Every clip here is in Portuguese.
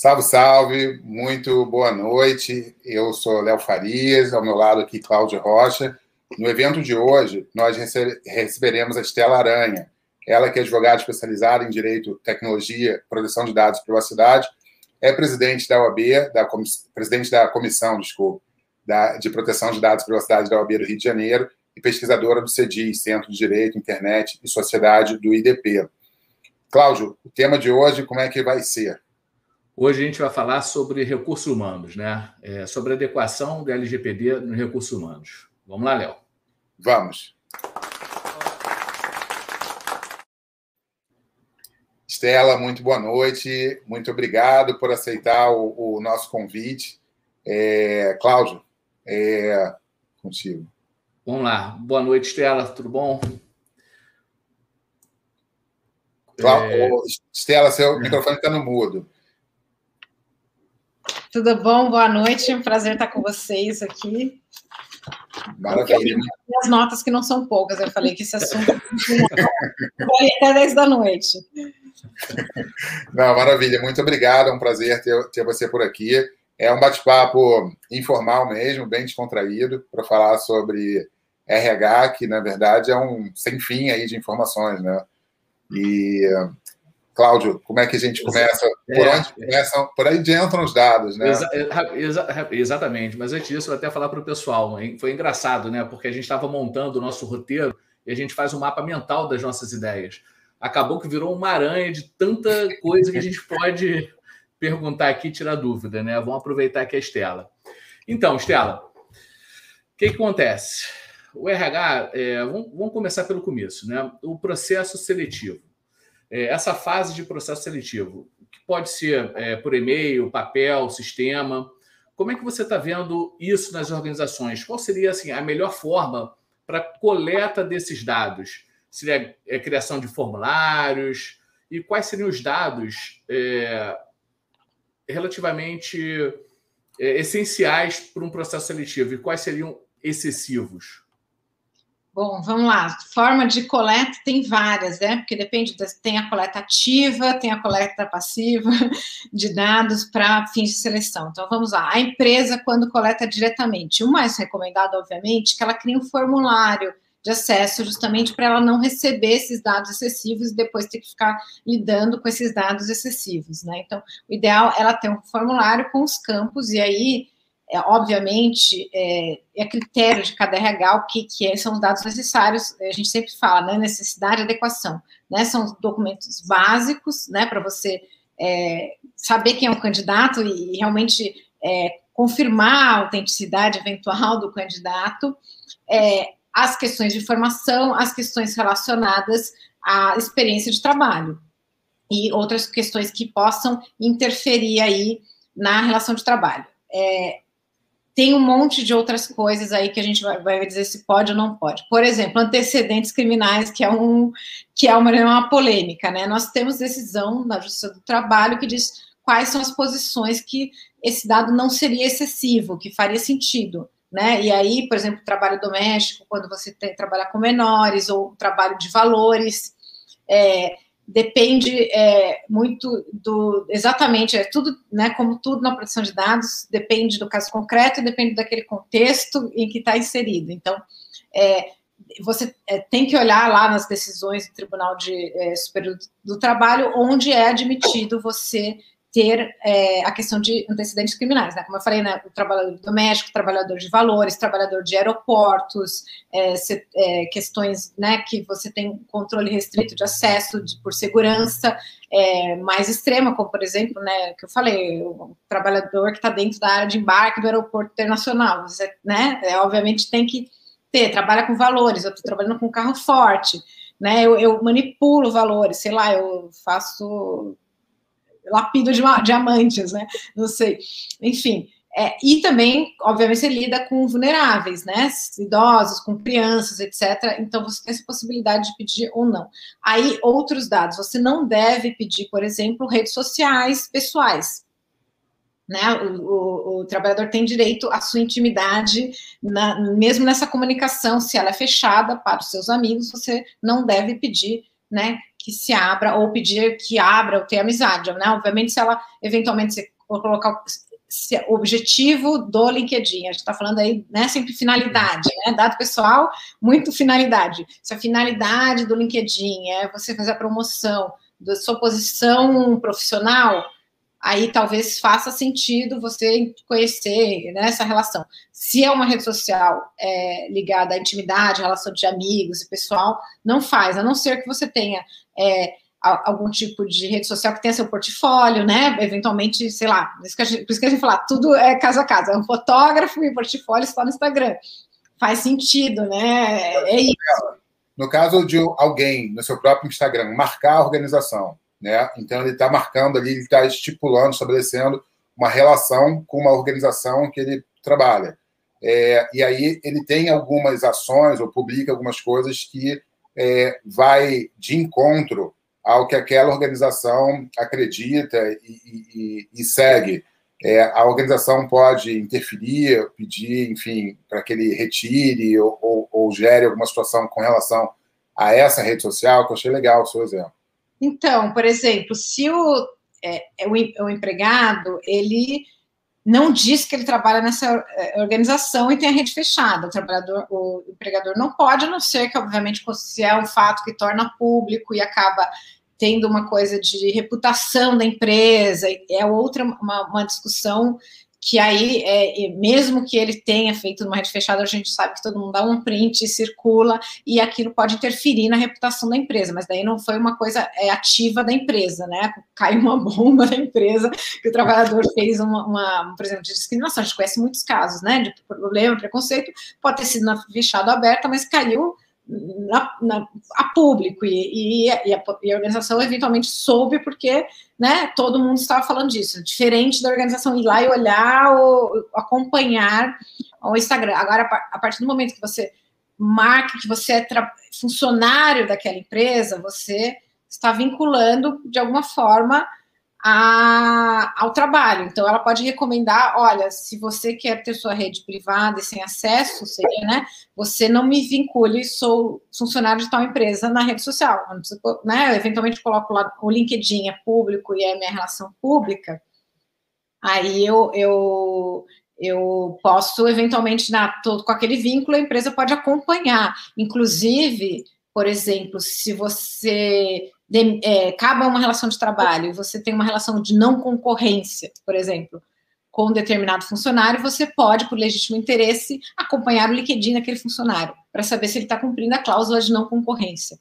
Salve, salve, muito boa noite. Eu sou Léo Farias, ao meu lado aqui Cláudio Rocha. No evento de hoje, nós receberemos a Estela Aranha, ela que é advogada especializada em Direito, Tecnologia, Proteção de Dados e Privacidade, é presidente da OAB, da presidente da Comissão, desculpa, da, de Proteção de Dados e Privacidade da OAB do Rio de Janeiro e pesquisadora do CEDI, Centro de Direito, Internet e Sociedade do IDP. Cláudio, o tema de hoje, como é que vai ser? Hoje a gente vai falar sobre recursos humanos, né? É, sobre a adequação do LGPD nos recursos humanos. Vamos lá, Léo. Vamos. Estela, muito boa noite. Muito obrigado por aceitar o, o nosso convite. É, Cláudio, é contigo. Vamos lá. Boa noite, Estela. Tudo bom? É... Estela, seu microfone está no mudo. Tudo bom? Boa noite. É um prazer estar com vocês aqui. Maravilha. As notas que não são poucas, eu falei que esse assunto vai até 10 da noite. Não, maravilha, muito obrigado, é um prazer ter, ter você por aqui. É um bate-papo informal mesmo, bem descontraído, para falar sobre RH, que na verdade é um sem fim aí de informações, né? E Cláudio, como é que a gente começa? Por é, onde começam? Por aí entram os dados, né? Exa exa exatamente, mas antes disso, eu vou até falar para o pessoal. Hein? Foi engraçado, né? Porque a gente estava montando o nosso roteiro e a gente faz um mapa mental das nossas ideias. Acabou que virou uma aranha de tanta coisa que a gente pode perguntar aqui e tirar dúvida, né? Vamos aproveitar aqui a Estela. Então, Estela, o que, que acontece? O RH, é, vamos, vamos começar pelo começo, né? O processo seletivo é, essa fase de processo seletivo, que pode ser é, por e-mail, papel, sistema, como é que você está vendo isso nas organizações? Qual seria assim, a melhor forma para coleta desses dados? Seria a é, criação de formulários? E quais seriam os dados é, relativamente é, essenciais para um processo seletivo? E quais seriam excessivos? Bom, vamos lá. Forma de coleta tem várias, né? Porque depende, tem a coleta ativa, tem a coleta passiva de dados para fins de seleção. Então, vamos lá. A empresa, quando coleta diretamente, o mais recomendado, obviamente, que ela crie um formulário de acesso, justamente para ela não receber esses dados excessivos e depois ter que ficar lidando com esses dados excessivos, né? Então, o ideal é ela ter um formulário com os campos, e aí é, obviamente, é, é critério de cada RH o que, que é, são os dados necessários, a gente sempre fala, né, necessidade e adequação, né, são documentos básicos, né, para você é, saber quem é o candidato e, e realmente é, confirmar a autenticidade eventual do candidato, é, as questões de formação, as questões relacionadas à experiência de trabalho e outras questões que possam interferir aí na relação de trabalho. É, tem um monte de outras coisas aí que a gente vai, vai, dizer se pode ou não pode. Por exemplo, antecedentes criminais, que é, um, que é uma, uma polêmica, né? Nós temos decisão na Justiça do Trabalho que diz quais são as posições que esse dado não seria excessivo, que faria sentido. Né? E aí, por exemplo, trabalho doméstico, quando você tem trabalhar com menores, ou trabalho de valores, é, depende é, muito do exatamente é tudo né como tudo na produção de dados depende do caso concreto depende daquele contexto em que está inserido. Então é, você é, tem que olhar lá nas decisões do Tribunal de é, Superior do Trabalho onde é admitido você ter é, a questão de antecedentes criminais, né? Como eu falei, né, o trabalhador doméstico, trabalhador de valores, trabalhador de aeroportos, é, se, é, questões, né, que você tem controle restrito de acesso de, por segurança é, mais extrema, como por exemplo, né, que eu falei, o trabalhador que está dentro da área de embarque do aeroporto internacional, você, né, é, obviamente tem que ter, trabalha com valores, eu estou trabalhando com carro forte, né, eu, eu manipulo valores, sei lá, eu faço lapido de diamantes, né? Não sei. Enfim. É, e também, obviamente, você lida com vulneráveis, né? Idosos, com crianças, etc. Então, você tem essa possibilidade de pedir ou não. Aí, outros dados. Você não deve pedir, por exemplo, redes sociais pessoais. Né? O, o, o trabalhador tem direito à sua intimidade, na, mesmo nessa comunicação, se ela é fechada para os seus amigos, você não deve pedir né, que se abra ou pedir que abra ou ter amizade, né? Obviamente, se ela eventualmente se colocar o objetivo do LinkedIn, a gente está falando aí, né, sempre finalidade, né? Dado pessoal, muito finalidade. Se a finalidade do LinkedIn é você fazer a promoção da sua posição profissional, aí talvez faça sentido você conhecer né, essa relação. Se é uma rede social é, ligada à intimidade, relação de amigos e pessoal, não faz, a não ser que você tenha é, algum tipo de rede social que tenha seu portfólio, né? Eventualmente, sei lá, por isso que a gente, que a gente fala, tudo é caso a caso, é um fotógrafo e portfólio só no Instagram. Faz sentido, né? É isso. No caso de alguém no seu próprio Instagram marcar a organização, né? Então ele está marcando ali, ele está estipulando, estabelecendo uma relação com uma organização que ele trabalha. É, e aí ele tem algumas ações ou publica algumas coisas que é, vai de encontro ao que aquela organização acredita e, e, e segue. É, a organização pode interferir, pedir, enfim, para que ele retire ou, ou, ou, gere alguma situação com relação a essa rede social, que eu achei legal o seu exemplo. Então, por exemplo, se o, é, é o, o, empregado, ele não diz que ele trabalha nessa é, organização e tem a rede fechada, o trabalhador, o empregador não pode, a não ser que, obviamente, se é um fato que torna público e acaba tendo uma coisa de reputação da empresa, é outra uma, uma discussão que aí, é, mesmo que ele tenha feito uma rede fechada, a gente sabe que todo mundo dá um print, circula, e aquilo pode interferir na reputação da empresa, mas daí não foi uma coisa é, ativa da empresa, né? Caiu uma bomba na empresa, que o trabalhador fez uma, uma, por exemplo, de discriminação. A gente conhece muitos casos, né? De problema, preconceito, pode ter sido na fechada aberta, mas caiu na, na, a público e, e, a, e, a, organização eventualmente soube porque né, todo mundo estava falando disso, diferente da organização ir lá e olhar ou acompanhar o Instagram. Agora, a partir do momento que você marca que você é funcionário daquela empresa, você está vinculando de alguma forma a, ao trabalho. Então, ela pode recomendar: olha, se você quer ter sua rede privada e sem acesso, seria, né? Você não me vincule, sou funcionário de tal empresa na rede social. Né? Eu, eventualmente coloco lá o LinkedIn é público e é minha relação pública. Aí eu, eu, eu posso, eventualmente, na, todo, com aquele vínculo, a empresa pode acompanhar. Inclusive, por exemplo, se você de, é, acaba uma relação de trabalho e você tem uma relação de não concorrência, por exemplo, com um determinado funcionário, você pode, por legítimo interesse, acompanhar o LinkedIn daquele funcionário, para saber se ele está cumprindo a cláusula de não concorrência.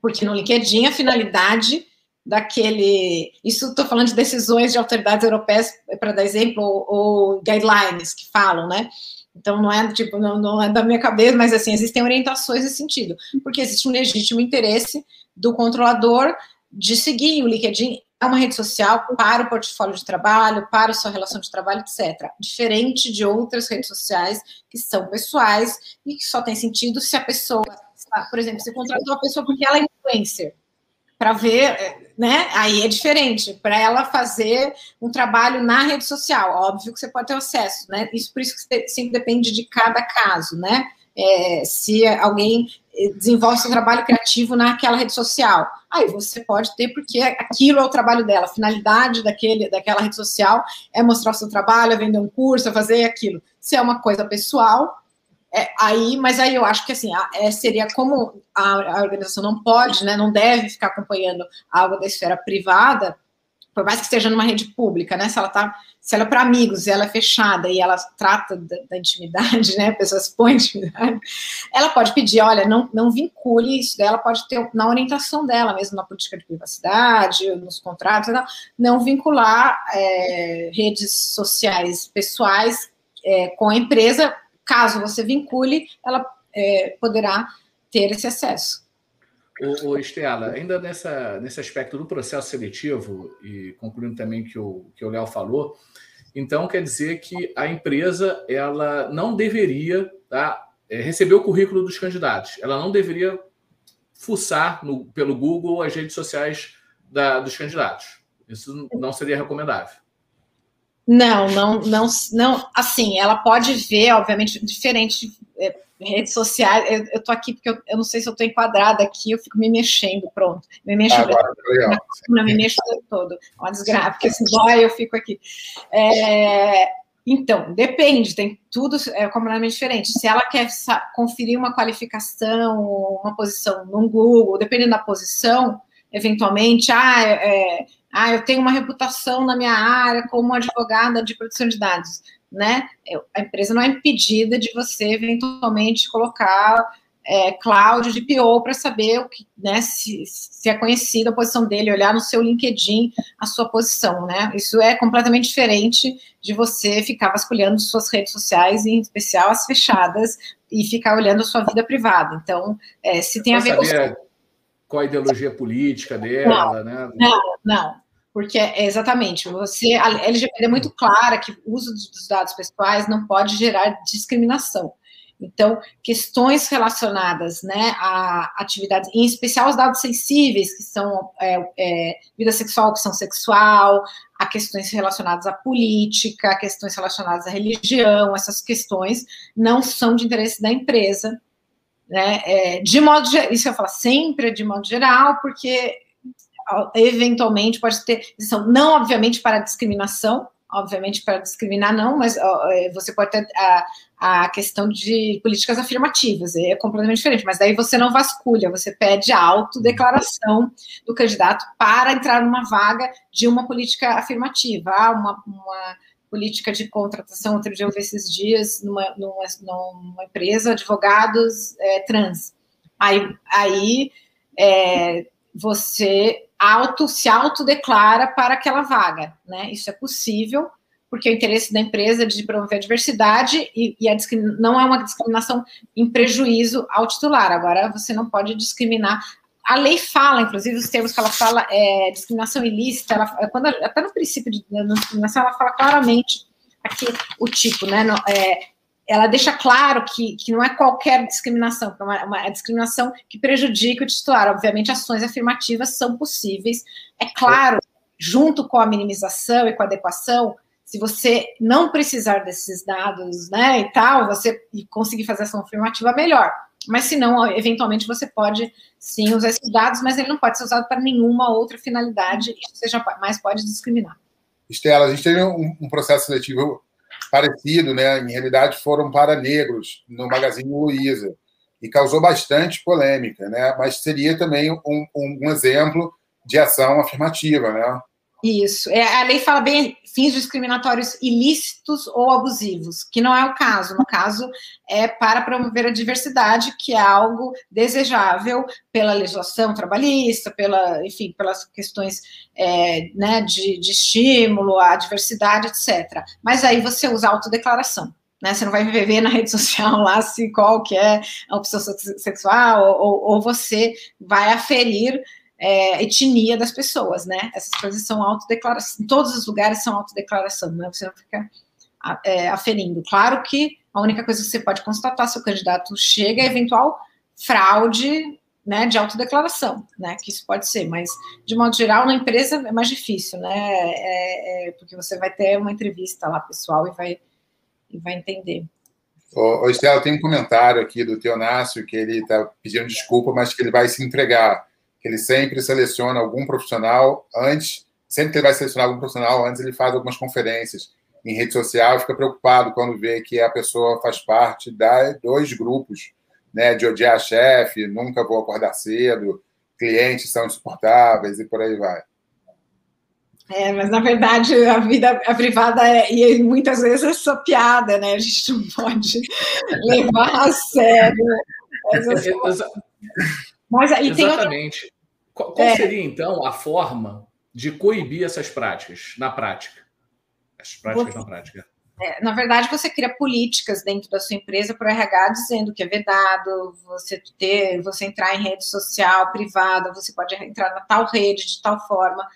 Porque no LinkedIn a finalidade daquele. Isso estou falando de decisões de autoridades europeias, para dar exemplo, ou, ou guidelines que falam, né? Então não é tipo, não, não é da minha cabeça, mas assim, existem orientações nesse sentido, porque existe um legítimo interesse do controlador de seguir o LinkedIn é uma rede social para o portfólio de trabalho, para a sua relação de trabalho, etc. Diferente de outras redes sociais que são pessoais e que só tem sentido se a pessoa, por exemplo, você contratou a pessoa porque ela é influencer para ver, né? Aí é diferente, para ela fazer um trabalho na rede social. Óbvio que você pode ter acesso, né? Isso por isso que sempre depende de cada caso, né? É, se alguém desenvolve seu trabalho criativo naquela rede social, aí você pode ter, porque aquilo é o trabalho dela, a finalidade daquele, daquela rede social é mostrar o seu trabalho, é vender um curso, é fazer aquilo. Se é uma coisa pessoal, é, aí, mas aí eu acho que assim, a, é, seria como a, a, organização não pode, né, não deve ficar acompanhando algo da esfera privada, por mais que esteja numa rede pública, né? Se ela tá, se ela é para amigos, ela é fechada e ela trata da, da intimidade, né? Pessoas põem intimidade, ela pode pedir, olha, não, não vincule isso dela, pode ter na orientação dela, mesmo na política de privacidade, nos contratos, não, não vincular é, redes sociais pessoais é, com a empresa caso você vincule, ela é, poderá ter esse acesso. O, o Estela, ainda nessa, nesse aspecto do processo seletivo, e concluindo também que o que o Léo falou, então quer dizer que a empresa ela não deveria tá, é, receber o currículo dos candidatos, ela não deveria fuçar no, pelo Google as redes sociais da, dos candidatos. Isso não seria recomendável. Não, não, não, não. Assim, ela pode ver, obviamente, diferente. É, redes sociais, eu, eu tô aqui porque eu, eu, não sei se eu tô enquadrada aqui, eu fico me mexendo, pronto. Me mexo, Agora, na, me mexo todo. É uma desgraça, porque se dói, eu fico aqui. É, então, depende, tem tudo é completamente diferente. Se ela quer conferir uma qualificação, uma posição no Google, dependendo da posição, eventualmente, ah, é, ah, eu tenho uma reputação na minha área como advogada de proteção de dados, né? A empresa não é impedida de você eventualmente colocar é, cloud de PO para saber o que, né, se, se é conhecida a posição dele, olhar no seu LinkedIn a sua posição, né? Isso é completamente diferente de você ficar vasculhando suas redes sociais, em especial as fechadas, e ficar olhando a sua vida privada. Então, é, se tem a ver com qual a ideologia política dela, não, né? Não, não. Porque é exatamente, você, a LGPD é muito clara que o uso dos dados pessoais não pode gerar discriminação. Então, questões relacionadas né, a atividades, em especial os dados sensíveis, que são é, é, vida sexual, opção sexual, a questões relacionadas à política, a questões relacionadas à religião, essas questões não são de interesse da empresa, né? É, de modo isso eu falo sempre de modo geral, porque eventualmente pode ter não obviamente para discriminação, obviamente para discriminar não, mas é, você pode ter a, a questão de políticas afirmativas, é completamente diferente, mas daí você não vasculha, você pede autodeclaração do candidato para entrar numa vaga de uma política afirmativa, ah, uma, uma política de contratação, outro dia eu vi esses dias numa, numa, numa empresa, advogados é, trans. Aí, aí é, você auto, se autodeclara para aquela vaga, né? Isso é possível, porque o interesse da empresa é de promover a diversidade e, e a não é uma discriminação em prejuízo ao titular. Agora, você não pode discriminar a lei fala, inclusive, os termos que ela fala, é, discriminação ilícita, ela, quando, até no princípio de discriminação, ela fala claramente aqui o tipo, né? É, ela deixa claro que, que não é qualquer discriminação, é uma, uma discriminação que prejudica o titular. Obviamente, ações afirmativas são possíveis. É claro, junto com a minimização e com a adequação, se você não precisar desses dados, né, e tal, você conseguir fazer ação afirmativa, melhor. Mas se não, eventualmente você pode sim usar esses dados, mas ele não pode ser usado para nenhuma outra finalidade, seja mais pode discriminar. Estela, a gente teve um, um, processo seletivo parecido, né? Em realidade, foram para negros no Magazine Luiza e causou bastante polêmica, né? Mas seria também um, um exemplo de ação afirmativa, né? Isso. É, a lei fala bem fins discriminatórios ilícitos ou abusivos, que não é o caso. No caso, é para promover a diversidade, que é algo desejável pela legislação trabalhista, pela, enfim, pelas questões é, né, de, de estímulo à diversidade, etc. Mas aí você usa autodeclaração. Né, você não vai viver na rede social lá se qual que é a opção sexual, ou, ou você vai aferir é, etnia das pessoas, né? Essas coisas são autodeclaração, todos os lugares são autodeclaração, né? Você não fica é, aferindo. Claro que a única coisa que você pode constatar se o candidato chega é eventual fraude né, de autodeclaração, né? Que isso pode ser, mas de modo geral na empresa é mais difícil, né? É, é, porque você vai ter uma entrevista lá pessoal e vai, e vai entender. Ô, Estela, tem um comentário aqui do Teonácio que ele está pedindo desculpa, mas que ele vai se entregar ele sempre seleciona algum profissional antes, sempre que ele vai selecionar algum profissional antes, ele faz algumas conferências em rede social e fica preocupado quando vê que a pessoa faz parte de dois grupos, né, de odiar chefe, nunca vou acordar cedo, clientes são insuportáveis e por aí vai. É, mas na verdade a vida a privada é, e muitas vezes é só piada, né? A gente não pode levar a sério. Mas, assim, mas aí Exatamente. Tem qual, qual é. seria, então, a forma de coibir essas práticas na prática? Essas práticas você, na prática. É, na verdade, você cria políticas dentro da sua empresa para o RH dizendo que é vedado você ter, você entrar em rede social privada, você pode entrar na tal rede de tal forma.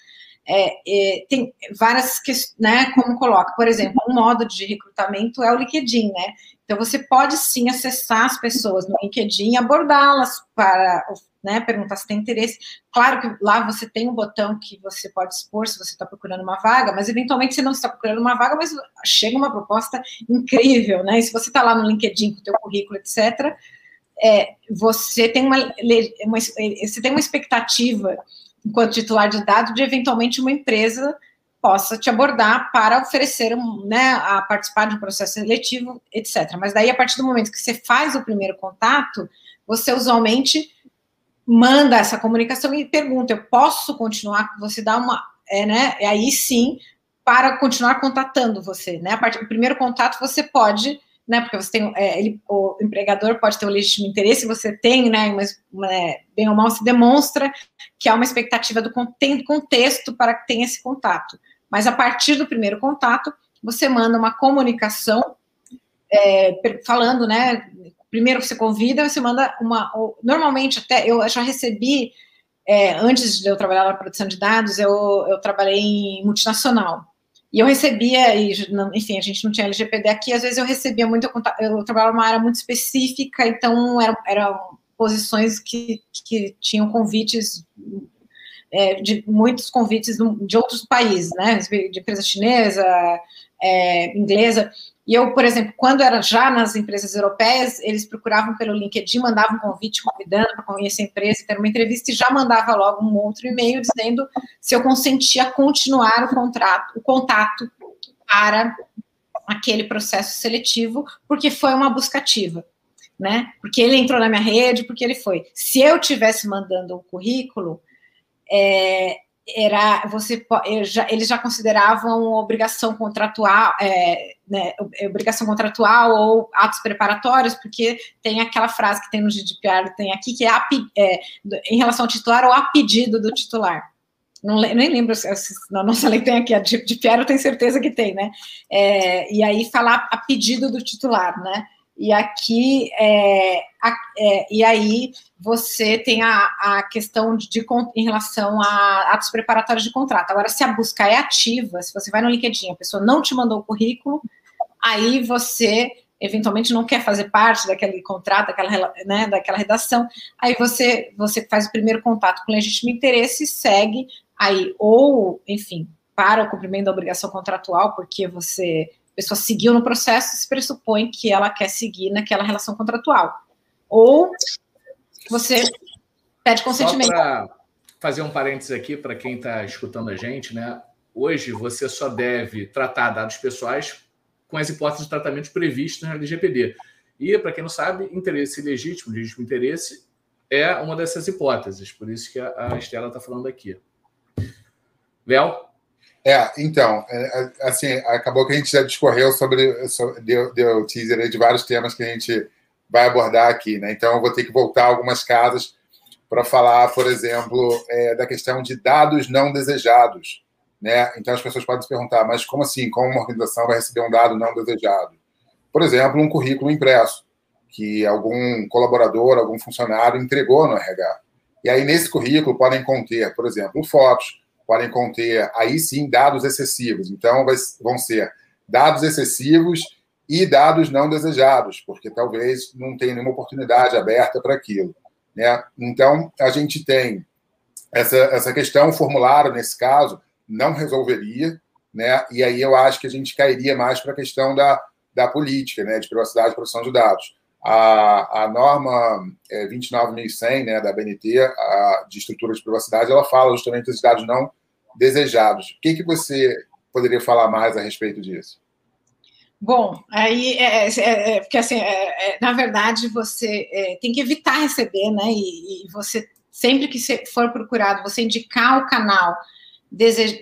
é, é, tem várias questões, né, como coloca, por exemplo, um modo de recrutamento é o LinkedIn, né? Então você pode sim acessar as pessoas no LinkedIn abordá-las para né, perguntar se tem interesse. Claro que lá você tem um botão que você pode expor se você está procurando uma vaga, mas eventualmente você não está procurando uma vaga, mas chega uma proposta incrível, né? E se você está lá no LinkedIn com o teu currículo, etc., é, você tem uma, uma, você tem uma expectativa enquanto titular de dados, de eventualmente uma empresa possa te abordar para oferecer, né, a participar de um processo seletivo, etc. Mas daí, a partir do momento que você faz o primeiro contato, você usualmente manda essa comunicação e pergunta, eu posso continuar, você dá uma, é, né, e aí sim, para continuar contatando você, né, a partir do primeiro contato você pode né? Porque você tem, é, ele, o empregador pode ter o legítimo interesse, você tem, né? Mas é, bem ou mal se demonstra que há uma expectativa do tem contexto para que tenha esse contato. Mas a partir do primeiro contato, você manda uma comunicação é, falando, né? Primeiro você convida, você manda uma. Normalmente, até eu já recebi, é, antes de eu trabalhar na produção de dados, eu, eu trabalhei em multinacional. E eu recebia, e, enfim, a gente não tinha LGPD aqui, às vezes eu recebia muito, eu trabalhava numa área muito específica, então eram, eram posições que, que tinham convites, é, de muitos convites de outros países, né, de empresa chinesa, é, inglesa, e eu, por exemplo, quando era já nas empresas europeias, eles procuravam pelo LinkedIn, mandavam um convite convidando para conhecer a empresa, ter uma entrevista, e já mandava logo um outro e-mail dizendo se eu consentia continuar o contrato, o contato para aquele processo seletivo, porque foi uma buscativa, né? Porque ele entrou na minha rede, porque ele foi. Se eu tivesse mandando o currículo, é, era você eles já consideravam obrigação contratual é, né, obrigação contratual ou atos preparatórios porque tem aquela frase que tem no GDPR tem aqui que é, a, é em relação ao titular ou a pedido do titular. Não, nem lembro se na nossa lei tem aqui a GDPR eu tenho certeza que tem né? É, e aí falar a pedido do titular né e aqui, é, a, é, e aí você tem a, a questão de, de, em relação a atos preparatórios de contrato. Agora, se a busca é ativa, se você vai no LinkedIn, a pessoa não te mandou o currículo, aí você eventualmente não quer fazer parte daquele contrato, daquela, né, daquela redação, aí você, você faz o primeiro contato com legítimo interesse e segue aí, ou, enfim, para o cumprimento da obrigação contratual, porque você pessoa seguiu no processo, se pressupõe que ela quer seguir naquela relação contratual. Ou você pede consentimento. Só para fazer um parênteses aqui para quem está escutando a gente, né? Hoje você só deve tratar dados pessoais com as hipóteses de tratamento previstas na LGPD. E, para quem não sabe, interesse legítimo, legítimo interesse, é uma dessas hipóteses. Por isso que a, Estela está falando aqui. Vel? É, então, é, é, assim, acabou que a gente já discorreu sobre, sobre deu, deu teaser de vários temas que a gente vai abordar aqui, né? Então, eu vou ter que voltar algumas casas para falar, por exemplo, é, da questão de dados não desejados, né? Então, as pessoas podem se perguntar, mas como assim? Como uma organização vai receber um dado não desejado? Por exemplo, um currículo impresso que algum colaborador, algum funcionário entregou no RH. E aí, nesse currículo, podem conter, por exemplo, fotos, podem conter, aí sim, dados excessivos. Então, vão ser dados excessivos e dados não desejados, porque talvez não tenha nenhuma oportunidade aberta para aquilo. Né? Então, a gente tem essa, essa questão, o formulário, nesse caso, não resolveria, né? e aí eu acho que a gente cairia mais para a questão da, da política, né? de privacidade e proteção de dados. A, a norma é, 29.100 né, da BNT, a, de estrutura de privacidade, ela fala justamente dos dados não desejados. O que, que você poderia falar mais a respeito disso? Bom, aí é, é, é, é porque assim, é, é, na verdade, você é, tem que evitar receber, né? E, e, você sempre que for procurado, você indicar o canal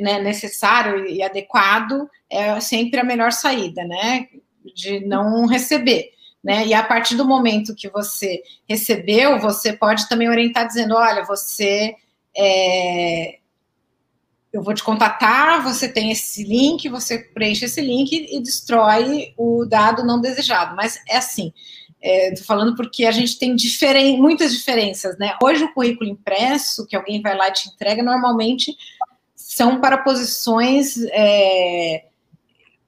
né, necessário e adequado é sempre a melhor saída, né? De não receber. Né? E a partir do momento que você recebeu, você pode também orientar dizendo: olha, você é, eu vou te contatar, você tem esse link, você preenche esse link e destrói o dado não desejado. Mas é assim, estou é, falando porque a gente tem diferen muitas diferenças, né? Hoje o currículo impresso, que alguém vai lá e te entrega, normalmente são para posições é,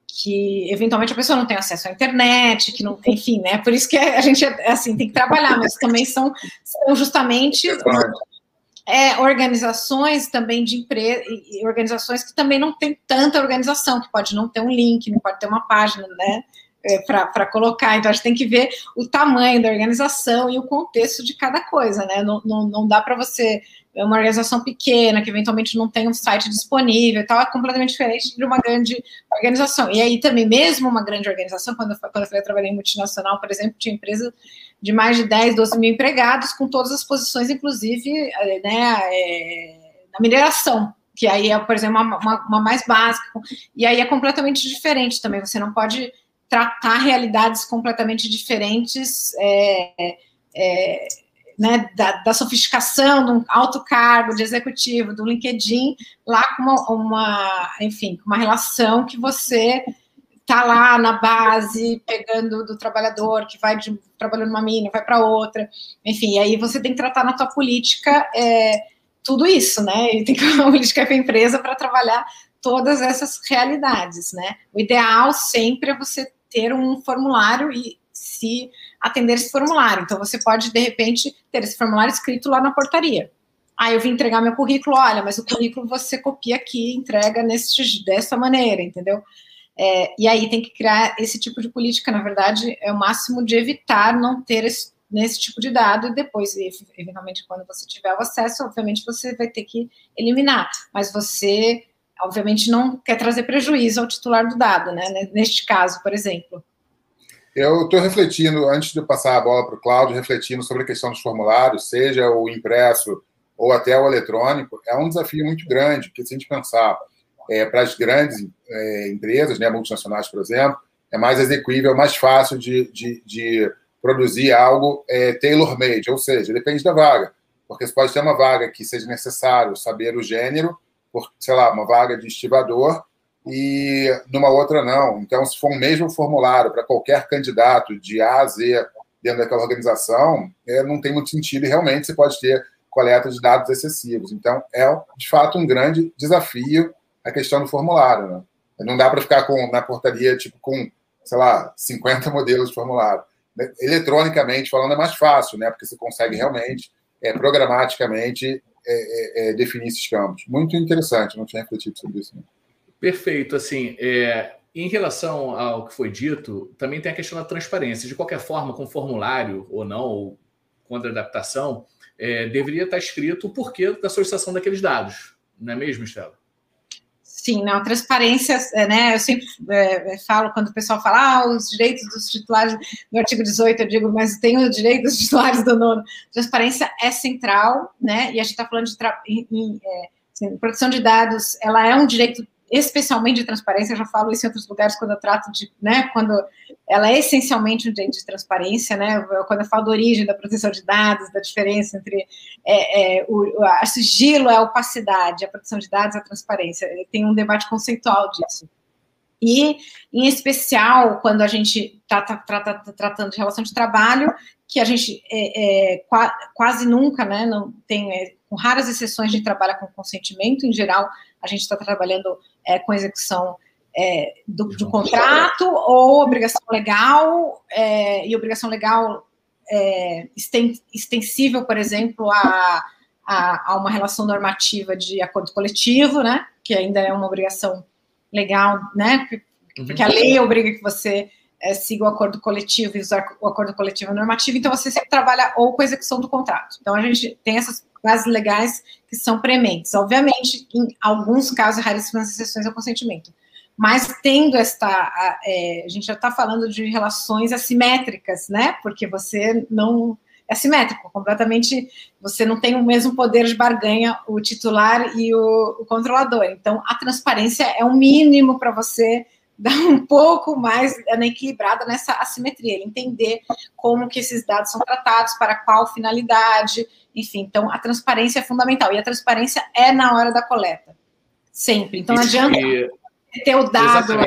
que eventualmente a pessoa não tem acesso à internet, que não enfim, né? Por isso que a gente assim tem que trabalhar, mas também são, são justamente é, organizações também de empresa, organizações que também não tem tanta organização, que pode não ter um link, não pode ter uma página, né? É, para colocar. Então, a gente tem que ver o tamanho da organização e o contexto de cada coisa, né? Não, não, não dá para você uma organização pequena, que eventualmente não tem um site disponível e tal, é completamente diferente de uma grande organização. E aí também, mesmo uma grande organização, quando eu, quando eu trabalhei em multinacional, por exemplo, tinha empresa de mais de 10, 12 mil empregados, com todas as posições, inclusive, eh, né, é, na mineração, que aí é, por exemplo, uma, uma, uma mais básica, e aí é completamente diferente também, você não pode tratar realidades completamente diferentes é, é, né, da, da, sofisticação de um alto cargo de executivo, do LinkedIn, lá com uma, uma enfim, uma relação que você está lá na base, pegando do trabalhador, que vai de, trabalhando numa mina, vai para outra, enfim, aí você tem que tratar na tua política é, tudo isso, né, e tem que uma política para a empresa para trabalhar todas essas realidades, né. O ideal sempre é você ter um formulário e se atender esse formulário. Então, você pode, de repente, ter esse formulário escrito lá na portaria. Ah, eu vim entregar meu currículo, olha, mas o currículo você copia aqui, entrega nesse, dessa maneira, entendeu? É, e aí tem que criar esse tipo de política, na verdade, é o máximo de evitar não ter esse, nesse tipo de dado e depois, eventualmente, quando você tiver o acesso, obviamente você vai ter que eliminar, mas você, obviamente, não quer trazer prejuízo ao titular do dado, né? Neste caso, por exemplo. Eu estou refletindo, antes de passar a bola para o Cláudio, refletindo sobre a questão dos formulários, seja o impresso ou até o eletrônico, é um desafio muito grande, porque se a gente pensar é, para as grandes é, empresas, né, multinacionais, por exemplo, é mais execuível, mais fácil de, de, de produzir algo é, tailor-made, ou seja, depende da vaga. Porque você pode ter uma vaga que seja necessário saber o gênero, por, sei lá, uma vaga de estivador, e numa outra não. Então, se for o mesmo formulário para qualquer candidato de A a Z dentro daquela organização, é, não tem muito sentido e realmente você pode ter coleta de dados excessivos. Então, é de fato um grande desafio a questão do formulário. Né? Não dá para ficar com, na portaria tipo com, sei lá, 50 modelos de formulário. Eletronicamente falando é mais fácil, né? porque você consegue realmente, é, programaticamente, é, é, é definir esses campos. Muito interessante, não tinha refletido sobre isso. Né? Perfeito. Assim, é, em relação ao que foi dito, também tem a questão da transparência. De qualquer forma, com formulário ou não, ou com adaptação, é, deveria estar escrito o porquê da solicitação daqueles dados, não é mesmo, Estela? Sim, não, transparência, é, né, eu sempre é, falo, quando o pessoal fala, ah, os direitos dos titulares do artigo 18, eu digo, mas tem os direitos dos titulares do nono. Transparência é central, né, e a gente está falando de em, em, é, assim, proteção de dados, ela é um direito especialmente de transparência, já falo isso em outros lugares quando eu trato de, né, quando ela é essencialmente um direito de transparência, né, quando eu falo da origem da proteção de dados, da diferença entre é, é, o a sigilo, a opacidade, a proteção de dados, a transparência, tem um debate conceitual disso. E, em especial, quando a gente está tá, tá, tá, tratando de relação de trabalho, que a gente é, é, quase nunca, né, não tem, é, com raras exceções, de trabalha com consentimento, em geral, a gente está trabalhando é, com execução é, do, do, contrato ou obrigação legal, é, e obrigação legal é, extensível, por exemplo, a, a, a, uma relação normativa de acordo coletivo, né, que ainda é uma obrigação legal, né, porque a uhum. lei obriga que você é, siga o acordo coletivo e usar o acordo coletivo normativo, então você sempre trabalha ou com execução do contrato. Então a gente tem essas bases legais que são prementes. Obviamente, em alguns casos, raríssimas exceções ao consentimento. Mas tendo esta. A, é, a gente já está falando de relações assimétricas, né? Porque você não. É assimétrico, completamente. Você não tem o mesmo poder de barganha, o titular e o, o controlador. Então, a transparência é o mínimo para você dar um pouco mais equilibrada nessa assimetria, entender como que esses dados são tratados, para qual finalidade, enfim, então a transparência é fundamental. E a transparência é na hora da coleta. Sempre. Então não adianta e... ter o dado lá.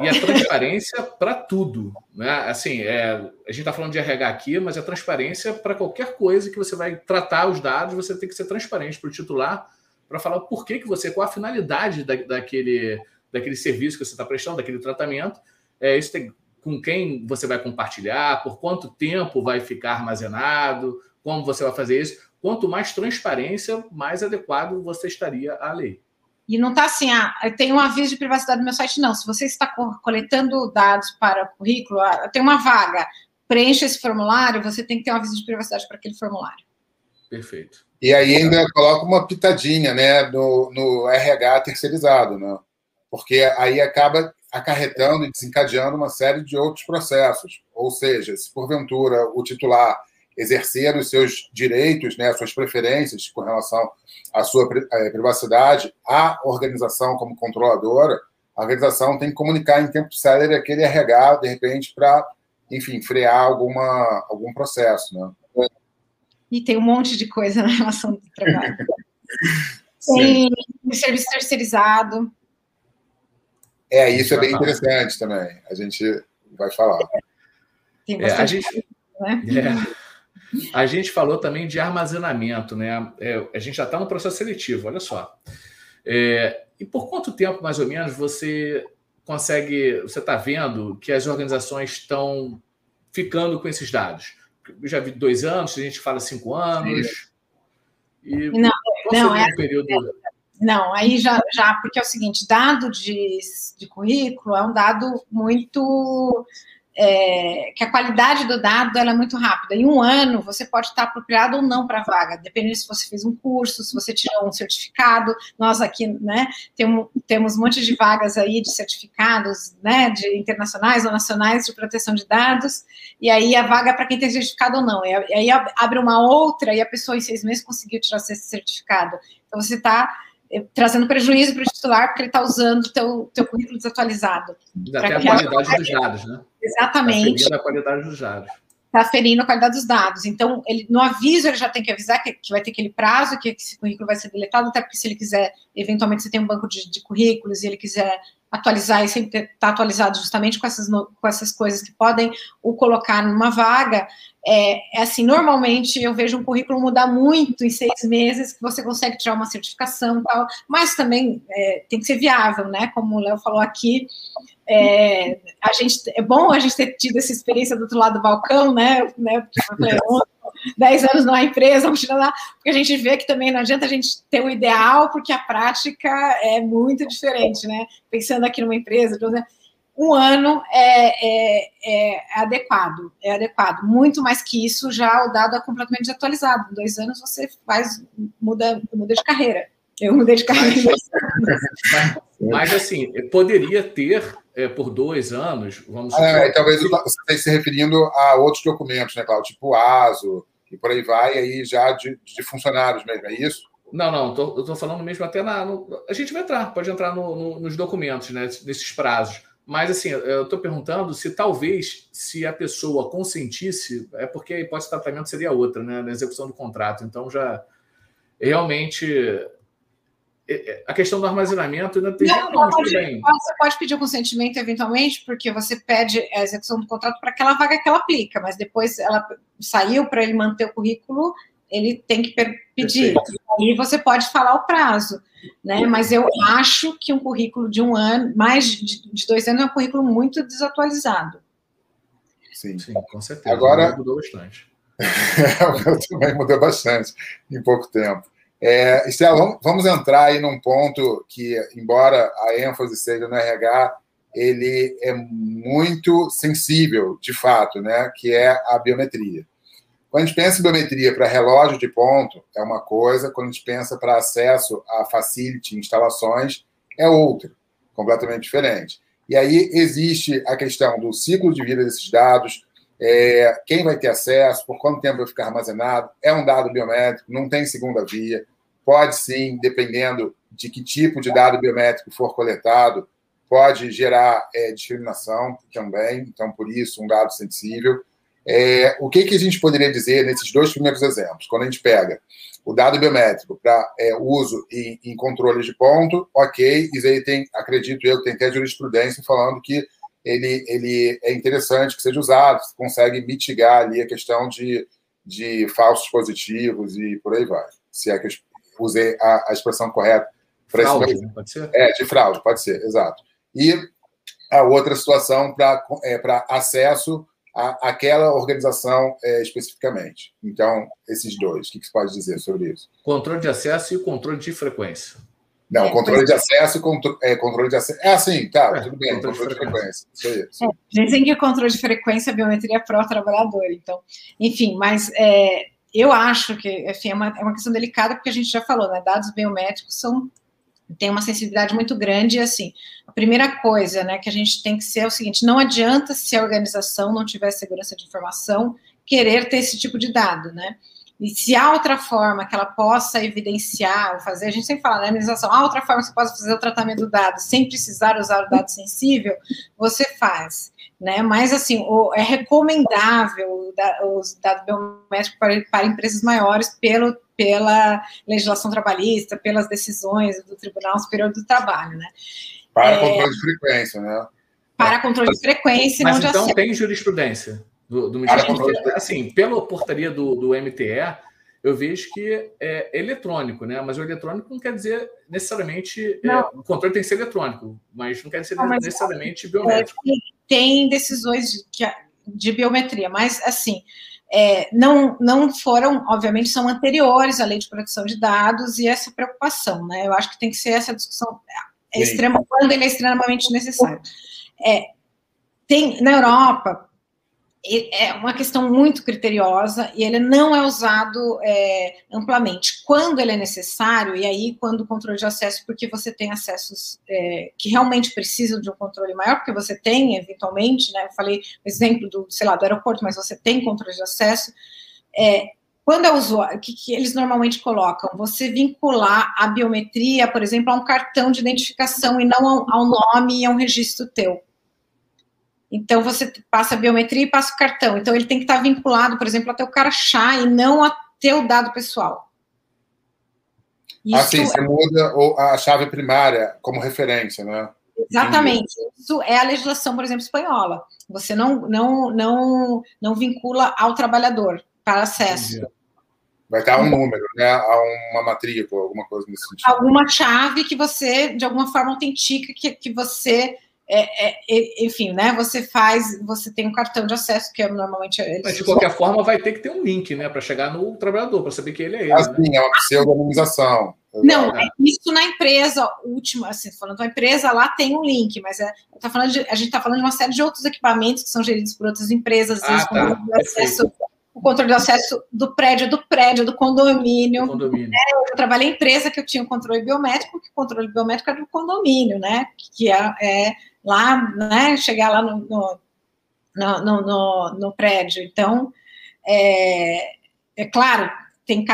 E a transparência para tudo. Né? Assim, é, a gente está falando de RH aqui, mas a transparência para qualquer coisa que você vai tratar os dados, você tem que ser transparente para o titular, para falar por que, que você, qual a finalidade da, daquele, daquele serviço que você está prestando, daquele tratamento. É, isso tem, com quem você vai compartilhar, por quanto tempo vai ficar armazenado, como você vai fazer isso. Quanto mais transparência, mais adequado você estaria à lei. E não está assim, ah, tem um aviso de privacidade no meu site, não. Se você está coletando dados para o currículo, ah, tem uma vaga, preencha esse formulário, você tem que ter um aviso de privacidade para aquele formulário. Perfeito. E aí ainda coloca uma pitadinha né, no, no RH terceirizado, né? Porque aí acaba acarretando e desencadeando uma série de outros processos. Ou seja, se porventura o titular exercer os seus direitos, né, suas preferências com relação à sua eh, privacidade, a organização como controladora, a organização tem que comunicar em tempo célere aquele RH, de repente, para, enfim, frear alguma, algum processo. Né? E tem um monte de coisa na relação do trabalho. tem serviço terceirizado. É, isso é bem interessante também. A gente vai falar. Tem bastante é, a gente, né? É. A gente falou também de armazenamento, né? É, a gente já está no processo seletivo, olha só. É, e por quanto tempo, mais ou menos, você consegue, você está vendo que as organizações estão ficando com esses dados? Eu já vi dois anos, a gente fala cinco anos. E não, não é, um período... Não, aí já, já, porque é o seguinte, dado de, de currículo é um dado muito é, que a qualidade do dado é muito rápida. Em um ano, você pode estar apropriado ou não para a vaga, dependendo se você fez um curso, se você tirou um certificado. Nós aqui, né, temos, temos um monte de vagas aí de certificados, né, de internacionais ou nacionais de proteção de dados, e aí a vaga é para quem tem certificado ou não. E aí abre uma outra e a pessoa em seis meses conseguiu tirar esse certificado. Então, você está trazendo prejuízo para o titular porque ele está usando o teu, teu currículo desatualizado. Até a qualidade dos dados, né? Exatamente. Está ferindo a qualidade dos dados. Está ferindo a qualidade dos dados. Então, ele, no aviso, ele já tem que avisar que, que vai ter aquele prazo, que esse currículo vai ser deletado, até porque se ele quiser, eventualmente, você tem um banco de, de currículos e ele quiser atualizar e sempre estar tá atualizado justamente com essas, com essas coisas que podem o colocar numa vaga, é, é, assim, normalmente eu vejo um currículo mudar muito em seis meses, que você consegue tirar uma certificação e tal, mas também é, tem que ser viável, né? Como o Léo falou aqui, é, a gente, é bom a gente ter tido essa experiência do outro lado do balcão, né? né porque eu falei, 10 anos numa empresa, porque a gente vê que também não adianta a gente ter o ideal, porque a prática é muito diferente, né? Pensando aqui numa empresa, um ano é, é, é, adequado, é adequado. Muito mais que isso, já o dado é completamente desatualizado. Em dois anos você faz, muda, muda de carreira. Eu mudei de carreira. Mas, mas assim, poderia ter é, por dois anos, vamos supor. É, talvez você esteja se referindo a outros documentos, né, Cláudio? Tipo o ASO e por aí vai, aí já de, de funcionários mesmo, é isso? Não, não, tô, eu estou falando mesmo até na. No, a gente vai entrar, pode entrar no, no, nos documentos, né, nesses prazos. Mas, assim, eu estou perguntando se talvez, se a pessoa consentisse, é porque a hipótese de tratamento seria outra, né? Na execução do contrato. Então, já realmente. É, é, a questão do armazenamento ainda tem. Não, não, pode, você pode pedir o consentimento eventualmente, porque você pede a execução do contrato para aquela vaga que ela aplica, mas depois ela saiu para ele manter o currículo, ele tem que pedir. Aí você pode falar o prazo né? Mas eu acho que um currículo de um ano, mais de, de dois anos, é um currículo muito desatualizado. Sim, Sim com certeza. Agora mudou bastante. o meu também mudou bastante em pouco tempo. É, Estela, vamos entrar aí num ponto que, embora a ênfase seja no RH, ele é muito sensível, de fato, né? Que é a biometria. Quando a gente pensa em biometria para relógio de ponto, é uma coisa, quando a gente pensa para acesso a facility, instalações, é outra, completamente diferente. E aí existe a questão do ciclo de vida desses dados, é, quem vai ter acesso, por quanto tempo vai ficar armazenado, é um dado biométrico, não tem segunda via, pode sim, dependendo de que tipo de dado biométrico for coletado, pode gerar é, discriminação também, então por isso um dado sensível. É, o que, que a gente poderia dizer nesses dois primeiros exemplos? Quando a gente pega o dado biométrico para é, uso em, em controle de ponto, ok, isso aí tem, acredito eu, tem até jurisprudência falando que ele, ele é interessante que seja usado, consegue mitigar ali a questão de, de falsos positivos e por aí vai. Se é que usei a, a expressão correta. Fraude, esse... pode ser? É, de fraude, pode ser, exato. E a outra situação para é, acesso àquela organização é, especificamente. Então, esses dois, o que, que você pode dizer sobre isso? Controle de acesso e controle de frequência. Não, é, controle de acesso e contro é, controle de acesso. É assim, tá, é, tudo bem, controle, controle de frequência. Isso aí. Isso. É, dizem que o controle de frequência é biometria pró-trabalhador. Então, enfim, mas é, eu acho que enfim, é, uma, é uma questão delicada, porque a gente já falou, né? Dados biométricos são tem uma sensibilidade muito grande e assim, a primeira coisa, né, que a gente tem que ser é o seguinte, não adianta se a organização não tiver segurança de informação querer ter esse tipo de dado, né? E se há outra forma que ela possa evidenciar ou fazer, a gente sempre fala na né, há outra forma que você possa fazer o tratamento do dado sem precisar usar o dado sensível, você faz. Né? Mas, assim, o, é recomendável os dados biométricos para, para empresas maiores pelo, pela legislação trabalhista, pelas decisões do Tribunal Superior do Trabalho, né? Para é, controle de frequência, né? Para controle de frequência, Mas não então tem jurisprudência do, do Ministério Assim, pela portaria do, do MTE, eu vejo que é eletrônico, né? Mas o eletrônico não quer dizer necessariamente. É, o controle tem que ser eletrônico, mas não quer dizer não, necessariamente biométrico. É, tem decisões de, de biometria, mas assim. É, não, não foram, obviamente, são anteriores à lei de proteção de dados e essa preocupação, né? Eu acho que tem que ser essa discussão é extrema, quando ele é extremamente necessário. É, tem, na Europa, é uma questão muito criteriosa e ele não é usado é, amplamente. Quando ele é necessário, e aí quando o controle de acesso, porque você tem acessos é, que realmente precisam de um controle maior, porque você tem, eventualmente, né? Eu falei o exemplo do, sei lá, do aeroporto, mas você tem controle de acesso. É, quando é usuário, o que, que eles normalmente colocam? Você vincular a biometria, por exemplo, a um cartão de identificação e não ao, ao nome e a um registro teu. Então, você passa a biometria e passa o cartão. Então, ele tem que estar vinculado, por exemplo, até o crachá e não a teu dado pessoal. Isso assim, você é... muda a chave primária como referência, né? Exatamente. Isso é a legislação, por exemplo, espanhola. Você não, não, não, não vincula ao trabalhador para acesso. Entendi. Vai estar um número, né? A uma matrícula, alguma coisa nesse sentido. Alguma chave que você, de alguma forma, autentica que, que você é, é, enfim, né? Você faz, você tem um cartão de acesso que é normalmente. Mas de qualquer forma vai ter que ter um link, né, para chegar no trabalhador, para saber que ele é ele. Assim, né? é uma pseudonimização. Não, é isso na empresa última, assim, falando a empresa lá tem um link, mas é, tá falando de, a gente está falando de uma série de outros equipamentos que são geridos por outras empresas, ah, tá. acesso, o controle de acesso do prédio, do prédio, do condomínio. condomínio. Né? Eu trabalhei em empresa que eu tinha o controle biométrico, que o controle biométrico era do condomínio, né? Que é, é lá, né, chegar lá no, no, no, no, no prédio. Então, é, é claro, tem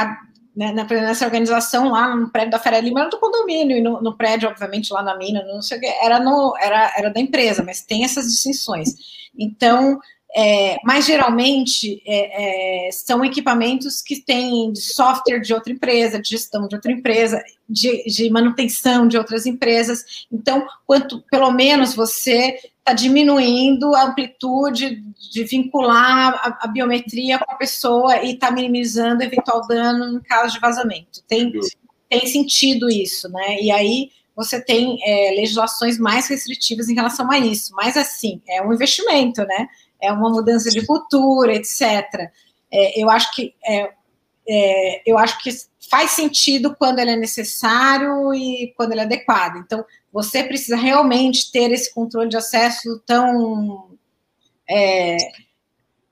né, nessa organização lá no prédio da Faria Lima era do condomínio, e no, no, prédio, obviamente, lá na mina, não sei o que, era, no, era, era da empresa, mas tem essas distinções. Então, é, mas geralmente é, é, são equipamentos que têm software de outra empresa, de gestão de outra empresa, de, de manutenção de outras empresas. Então, quanto pelo menos você está diminuindo a amplitude de vincular a, a, biometria com a pessoa e está minimizando eventual dano no caso de vazamento. Tem, tem sentido isso, né? E aí você tem é, legislações mais restritivas em relação a isso. Mas assim, é um investimento, né? É uma mudança de cultura, etc. É, eu acho que é, é, eu acho que faz sentido quando ele é necessário e quando ele é adequado. Então, você precisa realmente ter esse controle de acesso tão é,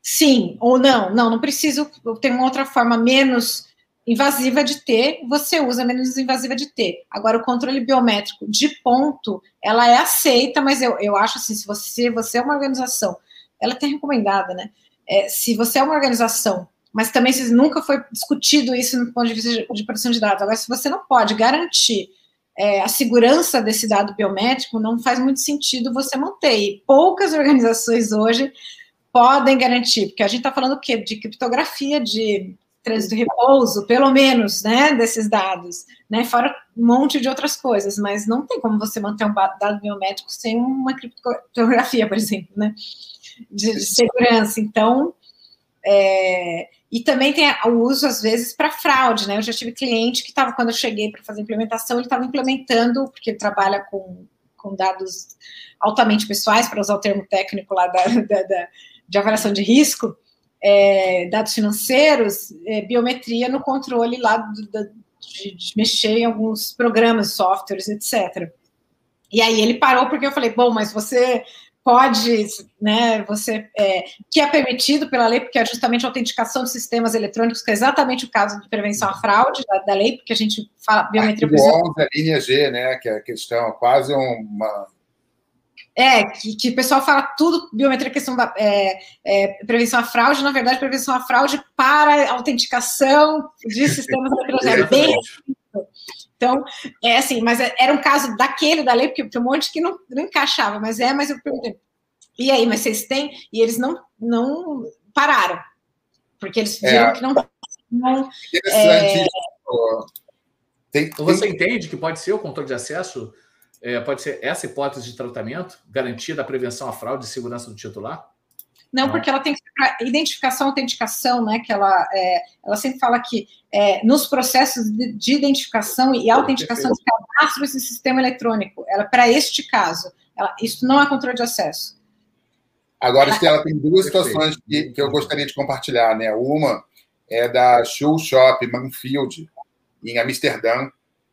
sim ou não. Não, não preciso. Tem uma outra forma menos invasiva de ter, você usa menos invasiva de ter. Agora, o controle biométrico de ponto, ela é aceita, mas eu, eu acho assim, se você, você é uma organização ela é até recomendada, né? É, se você é uma organização, mas também se nunca foi discutido isso no ponto de vista de, de proteção de dados. Agora, se você não pode garantir é, a segurança desse dado biométrico, não faz muito sentido você manter. E poucas organizações hoje podem garantir, porque a gente está falando o quê? De criptografia, de trânsito e repouso, pelo menos, né, desses dados, né, fora um monte de outras coisas, mas não tem como você manter um dado biométrico sem uma criptografia, por exemplo, né de, de segurança. Então, É, e também tem o uso, às vezes, para fraude, né? Eu já tive cliente que estava, quando eu cheguei para fazer implementação, ele estava implementando, porque ele trabalha com, com dados altamente pessoais, para usar o termo técnico lá da, da, da de avaliação de risco, é, dados financeiros, é, biometria no controle lá do, de, de, mexer em alguns programas, softwares, etc. E aí ele parou porque eu falei, bom, mas você pode, né, você, é, que é permitido pela lei, porque é justamente a autenticação de sistemas eletrônicos, que é exatamente o caso de prevenção à fraude da, da lei, porque a gente fala biometria... Artigo 11, a linha G, né, que é a questão, quase uma... É, que, que o pessoal fala tudo, biometria, questão da é, é, prevenção à fraude, na verdade, prevenção à fraude para autenticação de sistemas eletrônicos. É bem então, é assim, mas é, era um caso daquele da lei, porque tem um monte que não, não encaixava, mas é, mas eu perguntei, e aí, mas vocês têm? E eles não, não pararam, porque eles viram é. que não. não Interessante. É... Tem, tem... Você entende que pode ser o controle de acesso? É, pode ser essa hipótese de tratamento, garantia da prevenção à fraude e segurança do titular? Não, porque ela tem que ser para identificação, autenticação, né? Que ela, é, ela sempre fala que é, nos processos de, de, identificação e autenticação de cadastro esse sistema eletrônico, ela para este caso, ela, isso não é controle de acesso. Agora, ela tem duas situações que, que eu gostaria de compartilhar, né? Uma é da Shoe Shop Manfield, em Amsterdã,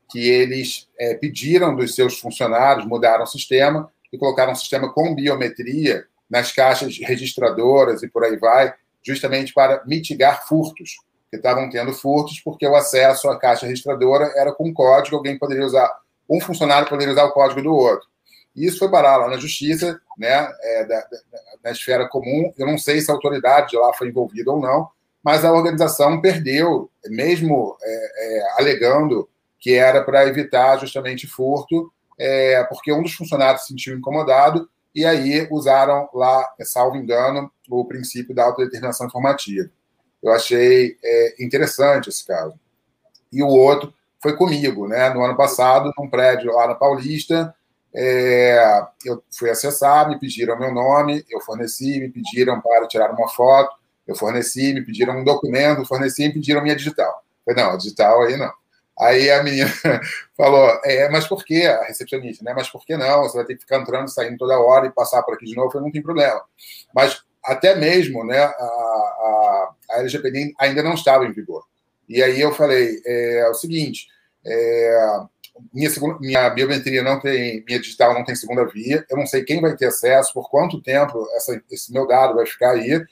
que eles é, pediram dos seus funcionários, mudaram o sistema e colocaram um sistema com biometria nas caixas registradoras e por aí vai, justamente para mitigar furtos, que estavam tendo furtos, porque o acesso à caixa registradora era com código, alguém poderia usar, um funcionário poderia usar o código do outro. E isso foi parar lá na justiça, né, é, da, da, na esfera comum. Eu não sei se a autoridade de lá foi envolvida ou não, mas a organização perdeu, mesmo é, é, alegando que era para evitar justamente furto, é, porque um dos funcionários se sentiu incomodado e aí usaram lá, salvo engano, o princípio da autodeterminação informativa. Eu achei é, interessante esse caso. E o outro foi comigo, né? No ano passado, num prédio lá na Paulista, é, eu fui acessar, me pediram meu nome, eu forneci, me pediram para tirar uma foto, eu forneci, me pediram um documento, forneci me pediram minha digital. Falei, não, a digital aí não. Aí a menina falou, é, mas por que, a recepcionista, né? Mas por que não? Você vai ter que ficar entrando, saindo toda hora e passar por aqui de novo, não tem problema. Mas até mesmo né, a, a, a LGPD ainda não estava em vigor. E aí eu falei, é, é o seguinte, é, minha, segunda, minha biometria não tem, minha digital não tem segunda via, eu não sei quem vai ter acesso, por quanto tempo essa, esse meu dado vai ficar aí.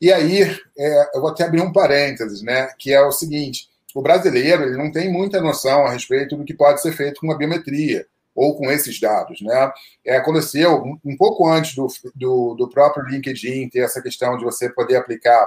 E aí, é, eu vou até abrir um parênteses, né, que é o seguinte, o brasileiro ele não tem muita noção a respeito do que pode ser feito com a biometria ou com esses dados. Né? É, aconteceu um, pouco antes do, do, do, próprio LinkedIn ter essa questão de você poder aplicar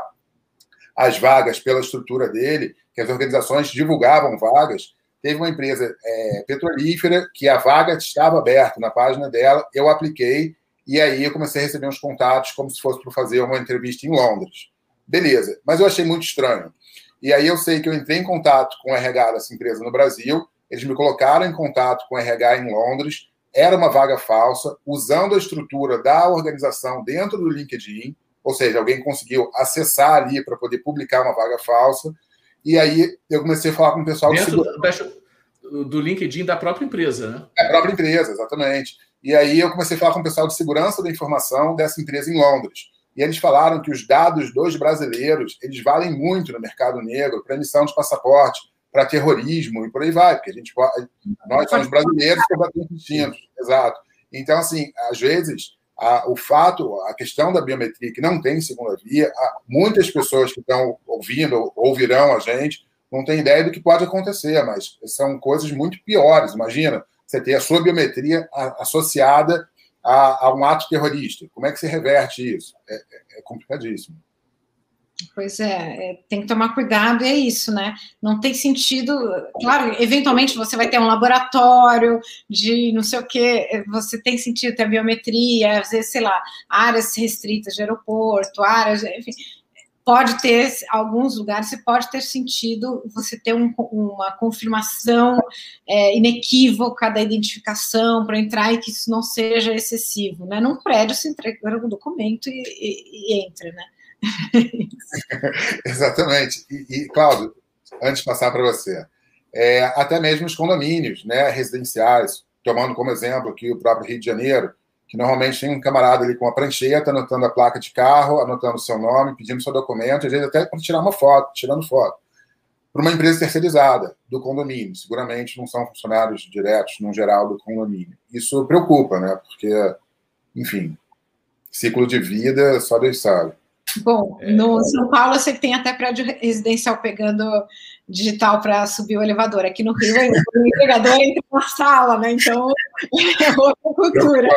as vagas pela estrutura dele, que as organizações divulgavam vagas. Teve uma empresa é, petrolífera que a vaga estava aberta na página dela, eu apliquei e aí eu comecei a receber uns contatos como se fosse para fazer uma entrevista em Londres. Beleza, mas eu achei muito estranho. E aí eu sei que eu entrei em contato com o RH dessa empresa no Brasil, eles me colocaram em contato com o RH em Londres, era uma vaga falsa, usando a estrutura da organização dentro do LinkedIn, ou seja, alguém conseguiu acessar ali para poder publicar uma vaga falsa. E aí eu comecei a falar com o pessoal dentro do, do LinkedIn da própria empresa, né? É, a própria empresa, exatamente. E aí eu comecei a falar com o pessoal de segurança da informação dessa empresa em Londres e eles falaram que os dados dos brasileiros eles valem muito no mercado negro para emissão de passaporte, para terrorismo e por aí vai, porque a gente nós somos brasileiros completamente distintos, exato. Então, assim, às vezes a, o fato, a questão da biometria que não tem segunda via, muitas pessoas que estão ouvindo, ouvirão a gente, não têm ideia do que pode acontecer, mas são coisas muito piores. Imagina você ter a sua biometria associada a, a um ato terrorista. Como é que se reverte isso? É, é, é complicadíssimo. Pois é, é, tem que tomar cuidado, e é isso, né? Não tem sentido. Claro, eventualmente você vai ter um laboratório de não sei o quê, você tem sentido ter a biometria, às vezes, sei lá, áreas restritas de aeroporto, áreas, enfim, pode ter, alguns lugares, você pode ter sentido você ter um, uma confirmação é, inequívoca da identificação para entrar e que isso não seja excessivo, né? Num prédio se entrega o documento e, e, e, entra, né? Exatamente. E, e, Cláudio, antes de passar para você, é, até mesmo os condomínios né, residenciais, tomando como exemplo aqui o próprio Rio de Janeiro, que normalmente tem um camarada ali com uma prancheta, anotando a placa de carro, anotando o seu nome, pedindo seu documento, às vezes até para tirar uma foto, tirando foto, para uma empresa terceirizada do condomínio. Seguramente não são funcionários diretos, no geral, do condomínio. Isso preocupa, né? Porque, enfim, ciclo de vida, só Deus sabe. Bom, é, no São Paulo eu sei que tem até prédio residencial pegando digital para subir o elevador. Aqui no Rio, o empregador entra na sala, né? Então, é outra cultura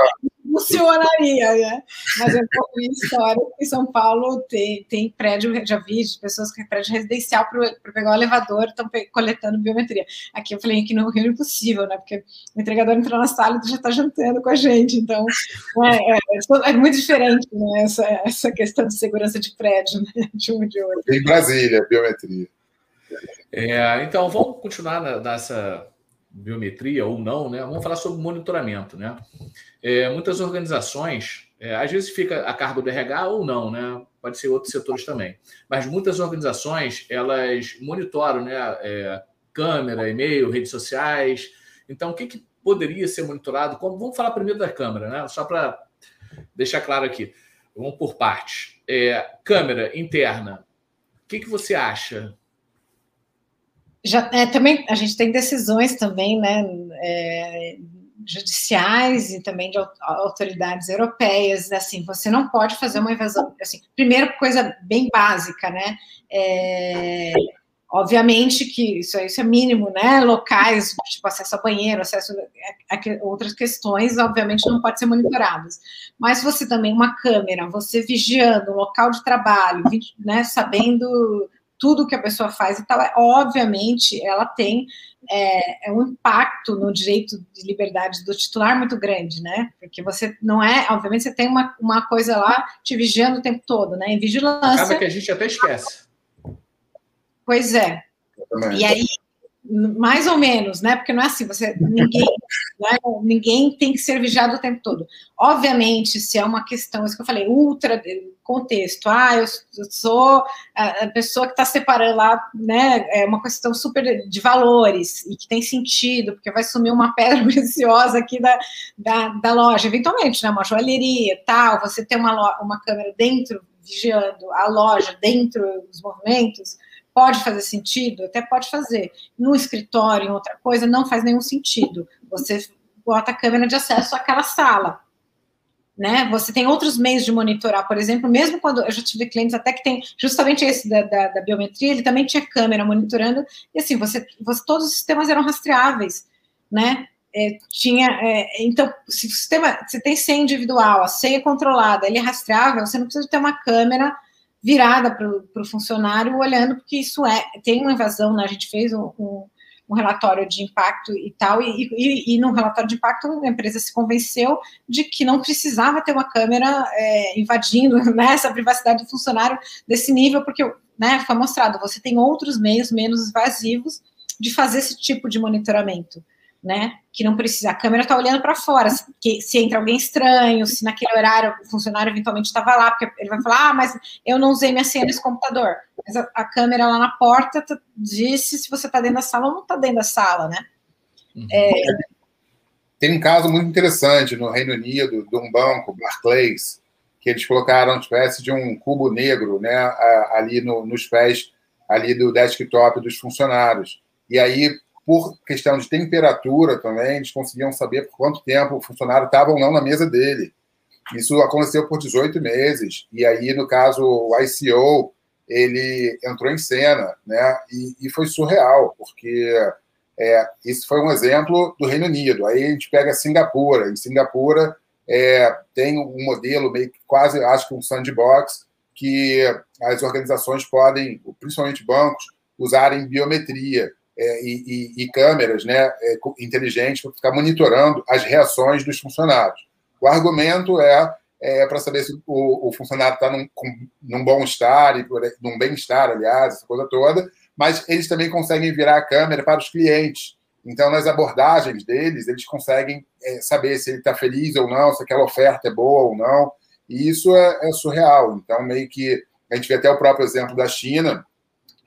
funcionaria, né? Mas eu ouvi história que em São Paulo tem, tem prédio, já vi de pessoas que têm prédio residencial para pegar o elevador, estão coletando biometria. Aqui eu falei que no Rio é impossível, né? Porque o entregador entrou na sala e já está jantando com a gente. Então, é, é, é, muito diferente né? essa, essa questão de segurança de prédio, né? De um de outro. Em Brasília, biometria. É, então, vamos continuar nessa biometria ou não, né? Vamos falar sobre monitoramento, né? É, muitas organizações, é, às vezes fica a cargo do RH ou não, né? Pode ser outros setores também. Mas muitas organizações elas monitoram, né? É, câmera, e-mail, redes sociais. Então, o que, que poderia ser monitorado? Como, vamos falar primeiro da câmera, né? Só para deixar claro aqui. Vamos por partes. É, câmera interna. O que, que você acha? Já, é, também a gente tem decisões também, né? É, judiciais e também de autoridades europeias, assim, você não pode fazer uma invasão, assim, primeiro coisa bem básica, né, é, obviamente que isso, isso é mínimo, né, locais, tipo acesso a banheiro, acesso a, a, outras questões, obviamente não pode ser monitoradas, mas você também, uma câmera, você vigiando o local de trabalho, né, sabendo tudo que a pessoa faz e tal, é, obviamente ela tem é, é, um impacto no direito de liberdade do titular muito grande, né? Porque você não é, obviamente, você tem uma, uma coisa lá te vigiando o tempo todo, né? Em vigilância. Acaba que a gente até esquece. Pois é. E aí, mais ou menos, né? Porque não é assim, você ninguém, né? ninguém tem que ser vigiado o tempo todo. Obviamente, se é uma questão, isso que eu falei, ultra contexto. Ah, eu, sou a pessoa que está separando lá, né? É uma questão super de valores e que tem sentido, porque vai sumir uma pedra preciosa aqui da, da, da loja, eventualmente, né? Uma joalheria, tal. Você tem uma, uma câmera dentro vigiando a loja dentro dos movimentos Pode fazer sentido? Até pode fazer. No escritório, em outra coisa, não faz nenhum sentido. Você bota a câmera de acesso àquela sala. Né? Você tem outros meios de monitorar, por exemplo, mesmo quando eu já tive clientes até que tem justamente esse da, da, da biometria, ele também tinha câmera monitorando, e assim, você, você todos os sistemas eram rastreáveis, né? É, tinha, é, então, se o sistema, você tem senha individual, a senha controlada, ele é rastreável, você não precisa ter uma câmera virada para o funcionário, olhando, porque isso é, tem uma invasão, né? A gente fez um, um, um relatório de impacto e tal, e, e, e, no relatório de impacto a empresa se convenceu de que não precisava ter uma câmera é, invadindo né, essa privacidade do funcionário desse nível, porque né, foi mostrado, você tem outros meios menos invasivos de fazer esse tipo de monitoramento né? Que não precisa. A câmera está olhando para fora. Se, que, se entra alguém estranho, se naquele horário o funcionário eventualmente estava lá, porque ele vai falar: ah, mas eu não usei minha senha nesse computador. Mas a, a câmera lá na porta disse se você está dentro da sala ou não está dentro da sala, né? Uhum. É... Tem um caso muito interessante no Reino Unido de um banco, Barclays, que eles colocaram uma espécie de um cubo negro, né, ali no, nos pés ali do desktop dos funcionários. E aí por questão de temperatura também, eles conseguiam saber por quanto tempo o funcionário estava ou não na mesa dele. Isso aconteceu por 18 meses. E aí, no caso, o ICO, ele entrou em cena, né? E, e foi surreal, porque é, esse foi um exemplo do Reino Unido. Aí a gente pega Singapura. Em Singapura é, tem um modelo meio que quase, acho que um sandbox, que as organizações podem, principalmente bancos, usarem biometria é, e, e, e, câmeras né, é, inteligentes para ficar monitorando as reações dos funcionários. O argumento é, é para saber se o, o funcionário está num, num bom estar, num bem-estar, aliás, essa coisa toda, mas eles também conseguem virar a câmera para os clientes. Então, nas abordagens deles, eles conseguem é, saber se ele está feliz ou não, se aquela oferta é boa ou não. E isso é, é surreal. Então, meio que A gente vê até o próprio exemplo da China,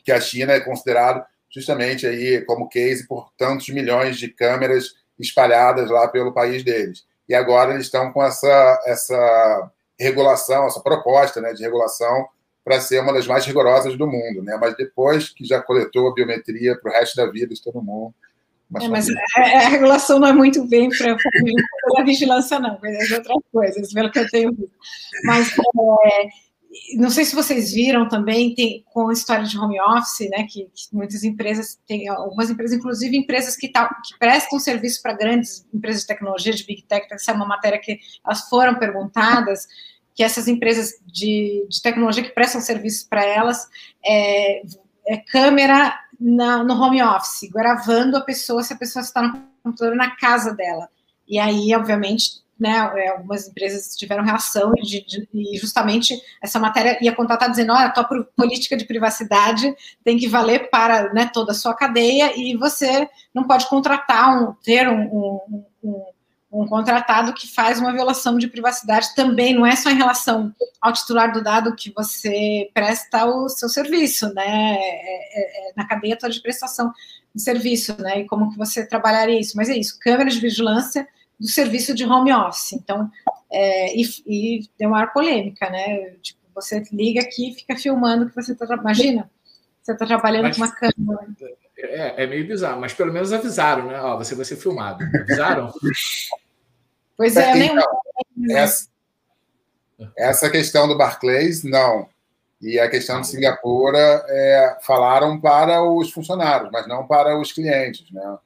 que a China é considerado justamente aí como case por tantos milhões de câmeras espalhadas lá pelo país deles. E agora eles estão com essa, essa regulação, essa proposta né, de regulação para ser uma das mais rigorosas do mundo, né? Mas depois que já coletou a biometria para o resto da vida de todo mundo. Mas, é, mas a, a, regulação não é muito bem para a vigilância, não, mas é outras coisas, pelo que eu tenho visto. Mas é, não sei se vocês viram também, tem, com a história de home office, né, que, que muitas empresas, tem algumas empresas, inclusive empresas que, que prestam serviço para grandes empresas de tecnologia, de Big Tech, essa é uma matéria que elas foram perguntadas, que essas empresas de, de tecnologia que prestam serviço para elas, é, é câmera na, no home office, gravando a pessoa se a pessoa está no computador na casa dela. E aí, obviamente, né, é, algumas empresas tiveram reação de, de, e justamente essa matéria ia contratar dizendo, olha, a tua política de privacidade tem que valer para né, toda a sua cadeia e você não pode contratar um, ter um, um, um, um contratado que faz uma violação de privacidade. Também, não é só em relação ao titular do dado que você presta o seu serviço, né, é, é, é na cadeia toda de prestação de serviço, né, e como que você trabalharia isso, mas é isso, câmeras de vigilância do serviço de home office. Então, é, e, e, deu uma polêmica, né? Tipo, você liga aqui e fica filmando que você está. Imagina, você está trabalhando mas, com uma câmera. É, é meio bizarro, mas pelo menos avisaram, né? Ó, você vai ser filmado. Avisaram? pois é, nem. Então, essa, essa questão do Barclays, não. E a questão de Singapura é, falaram para os funcionários, mas não para os clientes, né?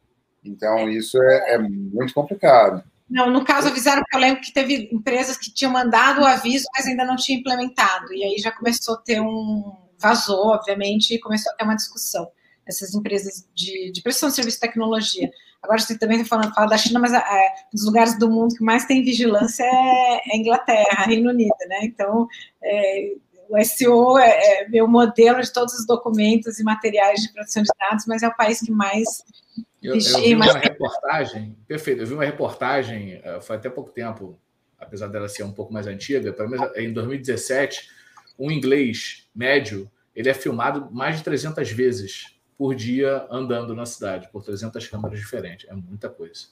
Então, isso é, é muito complicado. Não, no caso avisaram, eu lembro que teve empresas que tinham mandado o aviso, mas ainda não tinha implementado. E aí já começou a ter um. Vazou, obviamente, e começou a ter uma discussão. Essas empresas de, de prestação de serviço de tecnologia. Agora você também está falando fala da China, mas é, um dos lugares do mundo que mais tem vigilância é, é Inglaterra, Reino Unido, né? Então, é, o SEO é, é meu modelo de todos os documentos e materiais de proteção de dados, mas é o país que mais eu, eu vi uma reportagem, perfeito, eu vi uma reportagem, eh, foi até pouco tempo, apesar dela ser um pouco mais antiga, pelo menos em 2017, um inglês médio, ele é filmado mais de 300 vezes por dia andando na cidade, por 300 câmeras diferentes. É muita coisa.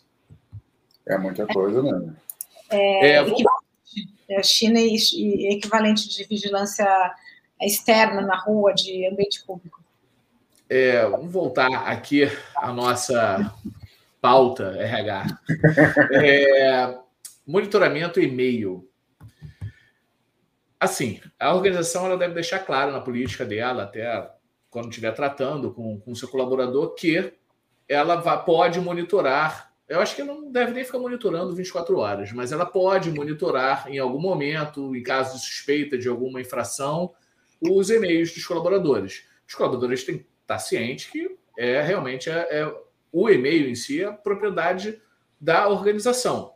É muita coisa mesmo. É, é, vou... É, China e equivalente de vigilância externa na rua, de ambiente público. É, vamos voltar aqui à nossa pauta RH. É, monitoramento e-mail. Assim, a organização ela deve deixar claro na política dela, até quando estiver tratando com o seu colaborador, que ela vai, pode monitorar. Eu acho que não deve nem ficar monitorando 24 horas, mas ela pode monitorar em algum momento, em caso de suspeita de alguma infração, os e-mails dos colaboradores. Os colaboradores têm está ciente que é realmente é, é, o e-mail em si é propriedade da organização.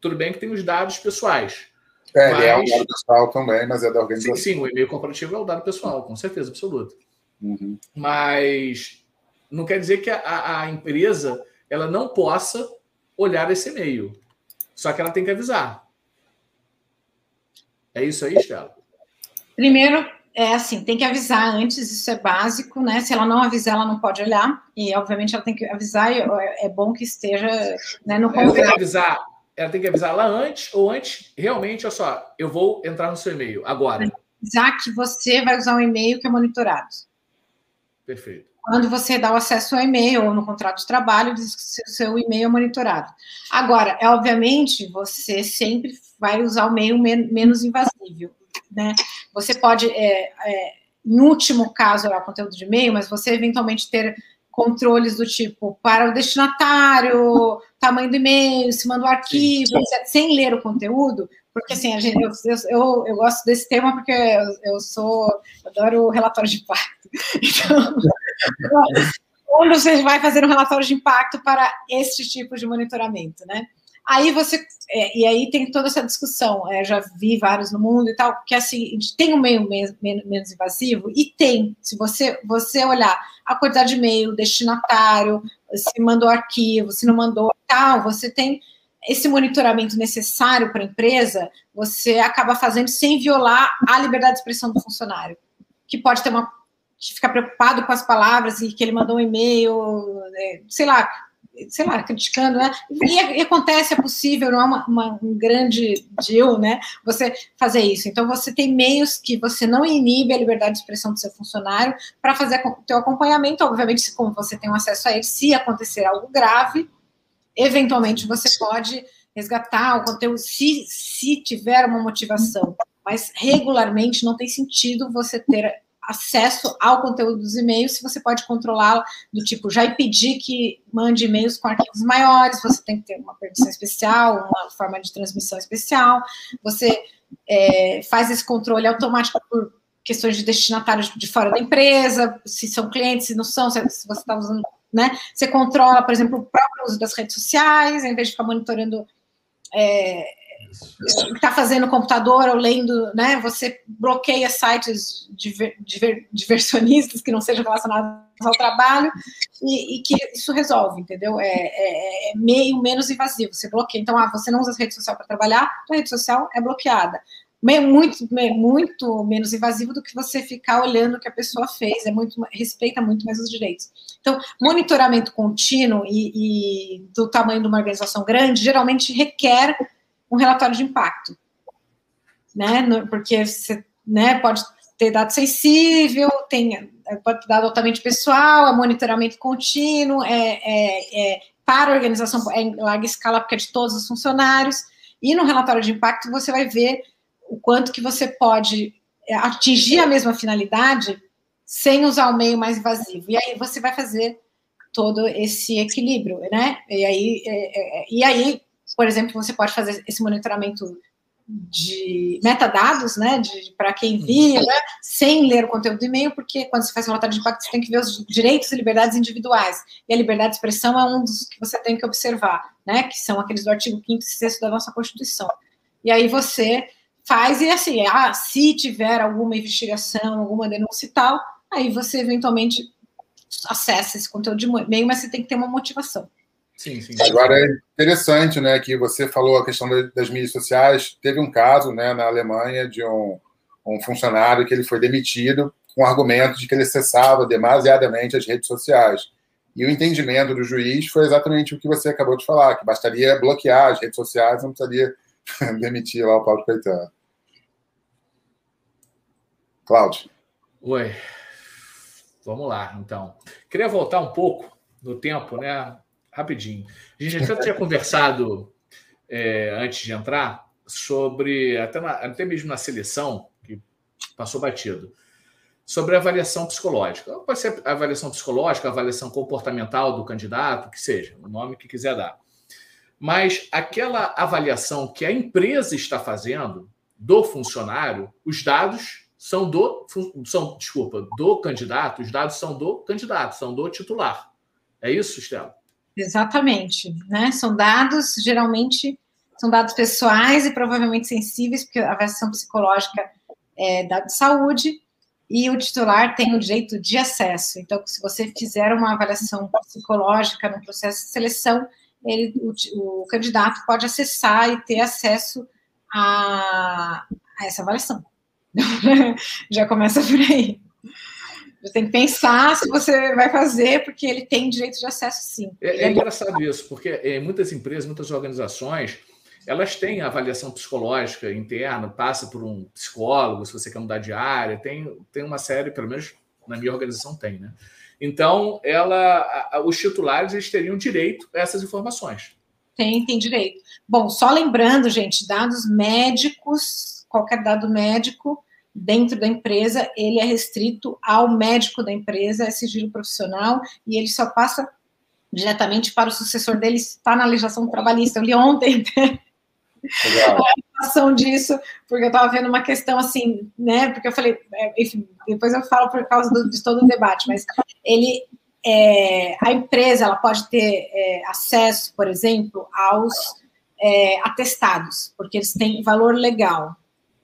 Tudo bem que tem os dados pessoais. É, mas... ele é um dado pessoal também, mas é da organização. Sim, sim, o e-mail corporativo é o dado pessoal, com certeza absoluta. Uhum. Mas não quer dizer que a, a empresa ela não possa olhar esse e-mail. Só que ela tem que avisar. É isso aí, Estela? Primeiro, é assim, tem que avisar antes, isso é básico, né? Se ela não avisar, ela não pode olhar, e obviamente ela tem que avisar, e é, bom que esteja né, no ela tem que avisar, ela tem que avisar lá antes, ou antes, realmente, olha só, eu vou entrar no seu e-mail agora. Avisar que você vai usar um e-mail que é monitorado. Perfeito. Quando você dá o acesso ao e-mail ou no contrato de trabalho, diz que o seu e-mail é monitorado. Agora, é obviamente, você sempre vai usar o e-mail menos invasivo né? Você pode, é, é, em último caso, olhar o conteúdo de e-mail, mas você eventualmente ter controles do tipo para o destinatário, tamanho do e-mail, se manda o arquivo, etc, sem ler o conteúdo, porque assim, a gente, eu, eu, eu gosto desse tema porque eu, eu sou, eu adoro relatório de impacto. Então, quando você vai fazer um relatório de impacto para este tipo de monitoramento, né? Aí você. É, e aí tem toda essa discussão. É, já vi vários no mundo e tal, que assim, tem um meio menos, menos invasivo, e tem. Se você, você olhar a quantidade de e-mail, destinatário, se mandou arquivo, se não mandou tal, você tem esse monitoramento necessário para a empresa, você acaba fazendo sem violar a liberdade de expressão do funcionário, que pode ter uma ficar preocupado com as palavras e que ele mandou um e-mail, é, sei lá, sei lá, criticando, né? E, e, acontece, é possível, não é uma, uma, um grande deal, né? Você fazer isso. Então, você tem meios que você não inibe a liberdade de expressão do seu funcionário para fazer o teu acompanhamento. Obviamente, se como você tem um acesso a ele, se acontecer algo grave, eventualmente você pode resgatar o conteúdo, se, se tiver uma motivação. Mas regularmente não tem sentido você ter acesso ao conteúdo dos e-mails, se você pode controlá-lo do tipo, já pedir que mande e-mails com arquivos maiores, você tem que ter uma permissão especial, uma forma de transmissão especial, você é, faz esse controle automático por questões de destinatários de fora da empresa, se são clientes, se não são, se você está usando, né? Você controla, por exemplo, o próprio uso das redes sociais, em vez de ficar monitorando é, está fazendo computador ou lendo, né? Você bloqueia sites diver, diver, diversionistas que não sejam relacionados ao trabalho e, e que isso resolve, entendeu? É, é, é, meio menos invasivo. Você bloqueia. Então, ah, você não usa rede social para trabalhar, a rede social é bloqueada. Muito, muito menos invasivo do que você ficar olhando o que a pessoa fez. É muito respeita muito mais os direitos. Então, monitoramento contínuo e, e do tamanho de uma organização grande geralmente requer um relatório de impacto, né? Porque você né, pode ter dado sensível, tem, pode ter dado altamente pessoal, é monitoramento contínuo, é, é, é para a organização é em larga escala, porque é de todos os funcionários, e no relatório de impacto você vai ver o quanto que você pode atingir a mesma finalidade sem usar o meio mais invasivo. E aí você vai fazer todo esse equilíbrio, né? E aí, é, é, e aí por exemplo, você pode fazer esse monitoramento de metadados, né, para quem envia, né, sem ler o conteúdo do e-mail, porque quando você faz um relatório de impacto, você tem que ver os direitos e liberdades individuais. E a liberdade de expressão é um dos que você tem que observar, né, que são aqueles do artigo 5 e 6 da nossa Constituição. E aí você faz, e assim, ah, se tiver alguma investigação, alguma denúncia e tal, aí você eventualmente acessa esse conteúdo de e-mail, mas você tem que ter uma motivação. Sim, sim. Agora é interessante, né, que você falou a questão das mídias sociais. Teve um caso, né, na Alemanha de um, um funcionário que ele foi demitido com o argumento de que ele acessava demasiadamente as redes sociais. E o entendimento do juiz foi exatamente o que você acabou de falar, que bastaria bloquear as redes sociais, não precisaria demitir lá o Paulo Caetano. Cláudio. Oi. Vamos lá, então. Queria voltar um pouco no tempo, né? Rapidinho. A gente já tinha conversado é, antes de entrar sobre, até, na, até mesmo na seleção, que passou batido, sobre avaliação psicológica. Pode ser avaliação psicológica, avaliação comportamental do candidato, que seja, o nome que quiser dar. Mas aquela avaliação que a empresa está fazendo do funcionário, os dados são do são, desculpa, do candidato, os dados são do candidato, são do titular. É isso, Estela? Exatamente, né? São dados, geralmente, são dados pessoais e provavelmente sensíveis, porque a avaliação psicológica é dado de saúde, e o titular tem o direito de acesso. Então, se você fizer uma avaliação psicológica no processo de seleção, ele, o, o candidato pode acessar e ter acesso a, a essa avaliação. Já começa por aí. Você tem que pensar se você vai fazer, porque ele tem direito de acesso sim. É, é engraçado isso, porque é, muitas empresas, muitas organizações, elas têm avaliação psicológica interna, passa por um psicólogo, se você quer mudar de área, tem, tem uma série, pelo menos na minha organização tem, né? Então, ela, a, os titulares eles teriam direito a essas informações. Tem, tem direito. Bom, só lembrando, gente, dados médicos, qualquer dado médico, dentro da empresa, ele é restrito ao médico da empresa, é sigilo profissional, e ele só passa diretamente para o sucessor dele, está na legislação trabalhista. Eu li ontem a ação disso, porque eu estava vendo uma questão assim, né? Porque eu falei, é, enfim, depois eu falo por causa do, de todo o debate, mas ele, é, a empresa, ela pode ter é, acesso, por exemplo, aos é, atestados, porque eles têm valor legal